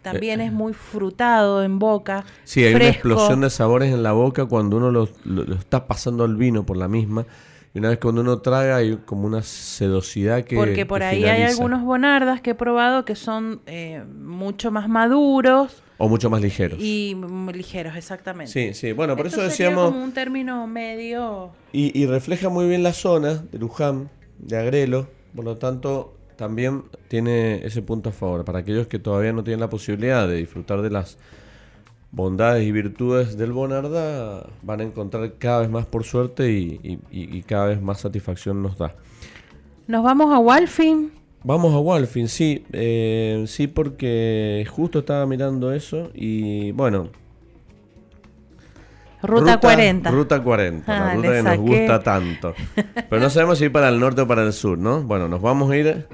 también es muy frutado en boca. Sí, hay una explosión de sabores en la boca cuando uno lo, lo- lo está pasando al vino por la misma. Y una vez cuando uno traga hay como una sedosidad que Porque por que ahí hay algunos bonardas que he probado que son eh, mucho más maduros O mucho más ligeros. y ligeros, exactamente. Sí, sí. Bueno, por Esto eso sería decíamos... como un término medio. Y, y refleja muy bien la zona de Luján, de Agrelo, por lo tanto también tiene ese punto a favor. Para aquellos que todavía no tienen la posibilidad de disfrutar de las bondades y virtudes del Bonarda van a encontrar cada vez más por suerte y, y- y- y cada vez más satisfacción nos da. Nos vamos a Walfin. Vamos a Walfin, sí, eh, sí porque justo estaba mirando eso y bueno, Ruta, 40. Ruta 40, la Ah, ruta que nos gusta tanto. Pero no sabemos si ir para el norte o para el sur, ¿no? Bueno, nos vamos a ir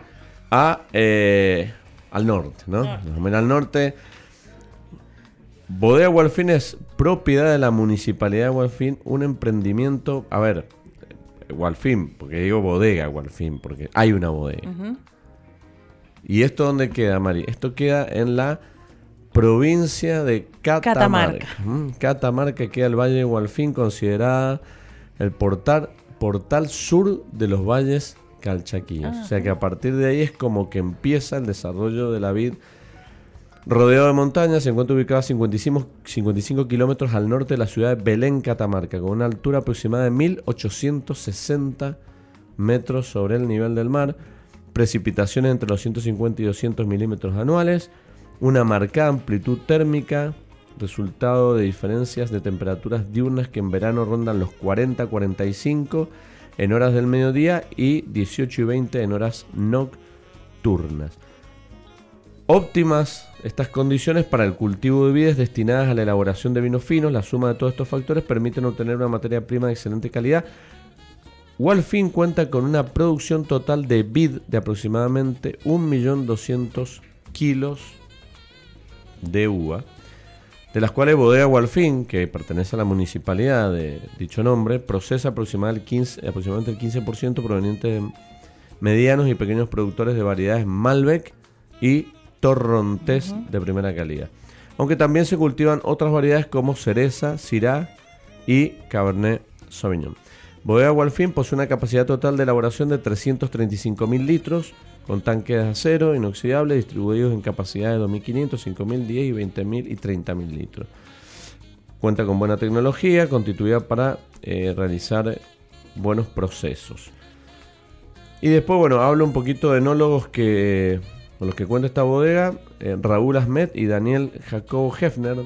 a, eh, al norte, ¿no? Nos vamos a ir al norte. Bodega Gualfín es propiedad de la municipalidad de Gualfín, un emprendimiento, a ver, Gualfín, porque digo bodega Gualfín, porque hay una bodega. ¿Y esto dónde queda, Mari? Esto queda en la provincia de Catamarca. Catamarca. Catamarca queda el Valle de Gualfín, considerada el portal, portal sur de los valles calchaquíes. O sea que a partir de ahí es como que empieza el desarrollo de la vid. Rodeado de montañas, se encuentra ubicado a 55, 55 kilómetros al norte de la ciudad de Belén, Catamarca, con una altura aproximada de 1860 metros sobre el nivel del mar, precipitaciones entre los 150 y 200 milímetros anuales, una marcada amplitud térmica, resultado de diferencias de temperaturas diurnas que en verano rondan los 40-45 en horas del mediodía y 18 y 20 en horas nocturnas. Óptimas estas condiciones para el cultivo de vides destinadas a la elaboración de vinos finos. La suma de todos estos factores permiten obtener una materia prima de excelente calidad. Walfin cuenta con una producción total de vid de aproximadamente 1.200.000 kilos de uva, de las cuales Bodega Walfin, que pertenece a la municipalidad de dicho nombre, procesa aproximadamente el 15%, aproximadamente el 15% proveniente de medianos y pequeños productores de variedades Malbec y Torrontés de primera calidad. Aunque también se cultivan otras variedades como cereza, syrah y cabernet sauvignon. Bodega Walfin posee una capacidad total de elaboración de 335.000 litros, con tanques de acero inoxidable distribuidos en capacidades de 2.500, 5.000, 10 y 20.000 y 30.000 litros. Cuenta con buena tecnología, constituida para eh, realizar buenos procesos. Y después, bueno, hablo un poquito de enólogos que, con los que cuenta esta bodega, eh, Raúl Ahmed y Daniel Jacobo Hefner,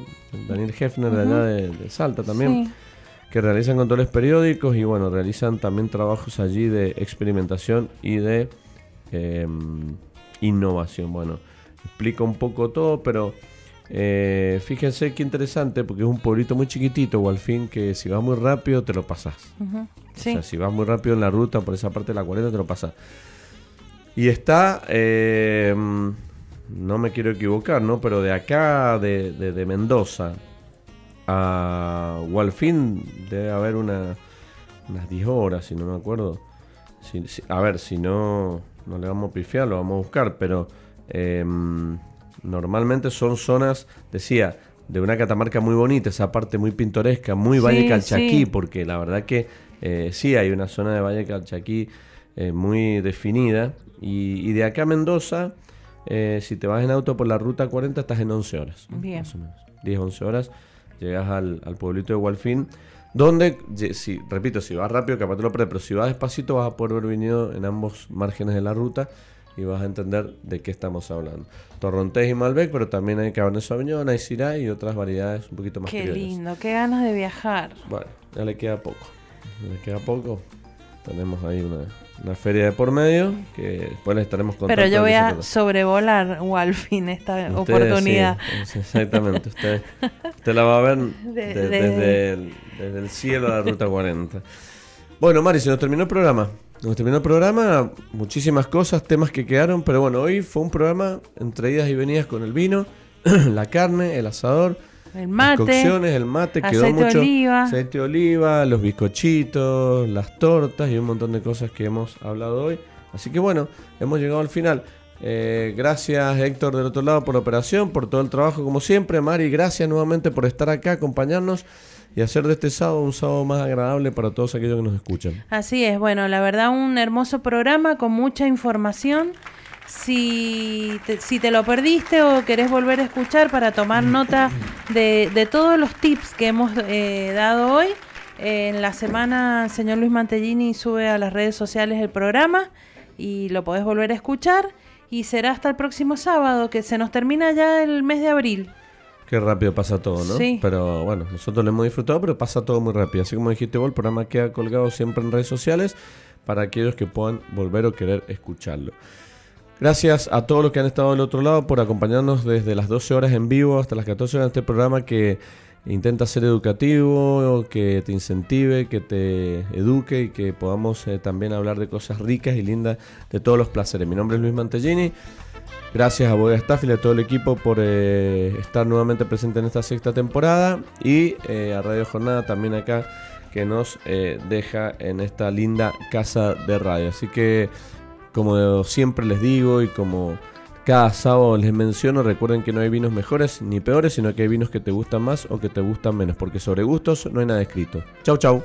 Daniel Hefner de allá de, de Salta también, Sí. Que realizan controles periódicos y bueno, realizan también trabajos allí de experimentación y de eh, innovación. Bueno, explica un poco todo, pero eh, fíjense qué interesante, porque es un pueblito muy chiquitito, o al fin que si vas muy rápido te lo. Sí. O sea, si vas muy rápido en la ruta por esa parte de la 40 te lo pasas. Y está, eh, no me quiero equivocar, ¿no? Pero de acá, de, de- de Mendoza a Walfin debe haber una, unas 10 horas, si no me acuerdo. Si- si- a ver, si no, no le vamos a pifiar, lo vamos a buscar, pero eh, normalmente son zonas, decía, de una catamarca muy bonita, esa parte muy pintoresca, muy Sí, Valle Calchaquí, sí. porque la verdad que eh, sí hay una zona de Valle Calchaquí eh, muy definida. Y, y de acá a Mendoza, eh, si te vas en auto por la ruta 40, estás en 11 horas. Más o menos. 10, 11 horas, llegas al, al pueblito de Walfin. Donde, si, repito, si vas rápido, capaz te lo perdés, pero si vas despacito vas a poder ver vinido en ambos márgenes de la ruta y vas a entender de qué estamos hablando. Torrontés y Malbec, pero también hay Cabernet Sauvignon, hay Syrah y otras variedades un poquito más Qué lindo, qué ganas de viajar. Bueno, ya le queda poco. Ya le queda poco. Tenemos ahí una, una feria de por medio que después les estaremos contando. Pero yo voy a sobrevolar Walfin esta Ustedes, oportunidad. sí, exactamente. Usted, usted la va a ver *laughs* De- de- de- desde, el, desde el cielo a la ruta 40. Bueno, Mari, se nos terminó el programa. Nos terminó el programa, muchísimas cosas, temas que quedaron, pero bueno, hoy fue un programa entre idas y venidas con el vino, *clears throat* la carne, el asador, El las mate. cocciones, el mate, quedó aceite de mucho oliva. aceite de oliva, los bizcochitos, las tortas y un montón de cosas que hemos hablado hoy. Así que bueno, hemos llegado al final. Eh, gracias Héctor del otro lado por la operación, por todo el trabajo como siempre. Mari, gracias nuevamente por estar acá, acompañarnos y hacer de este sábado un sábado más agradable para todos aquellos que nos escuchan. Así es, bueno, la verdad un hermoso programa con mucha información. Si te, si te lo perdiste o querés volver a escuchar para tomar nota de, de todos los tips que hemos eh, dado hoy, en la semana el señor Luis Mantellini sube a las redes sociales el programa y lo podés volver a escuchar y será hasta el próximo sábado que se nos termina ya el mes de abril. Qué rápido pasa todo, ¿no? Sí. Pero bueno, nosotros lo hemos disfrutado, pero pasa todo muy rápido. Así como dijiste vos, el programa queda colgado siempre en redes sociales para aquellos que puedan volver o querer escucharlo. Gracias a todos los que han estado del otro lado por acompañarnos desde las 12 horas en vivo hasta las 14 horas en este programa que intenta ser educativo, que te incentive, que te eduque y que podamos eh, también hablar de cosas ricas y lindas de todos los placeres. Mi nombre es Luis Mantellini. Gracias a Bodega Staff y a todo el equipo por eh, estar nuevamente presente en esta sexta temporada y eh, a Radio Jornada también acá que nos eh, deja en esta linda casa de radio. Así que como siempre les digo y como cada sábado les menciono, recuerden que no hay vinos mejores ni peores, sino que hay vinos que te gustan más o que te gustan menos, porque sobre gustos no hay nada escrito. Chau, chau.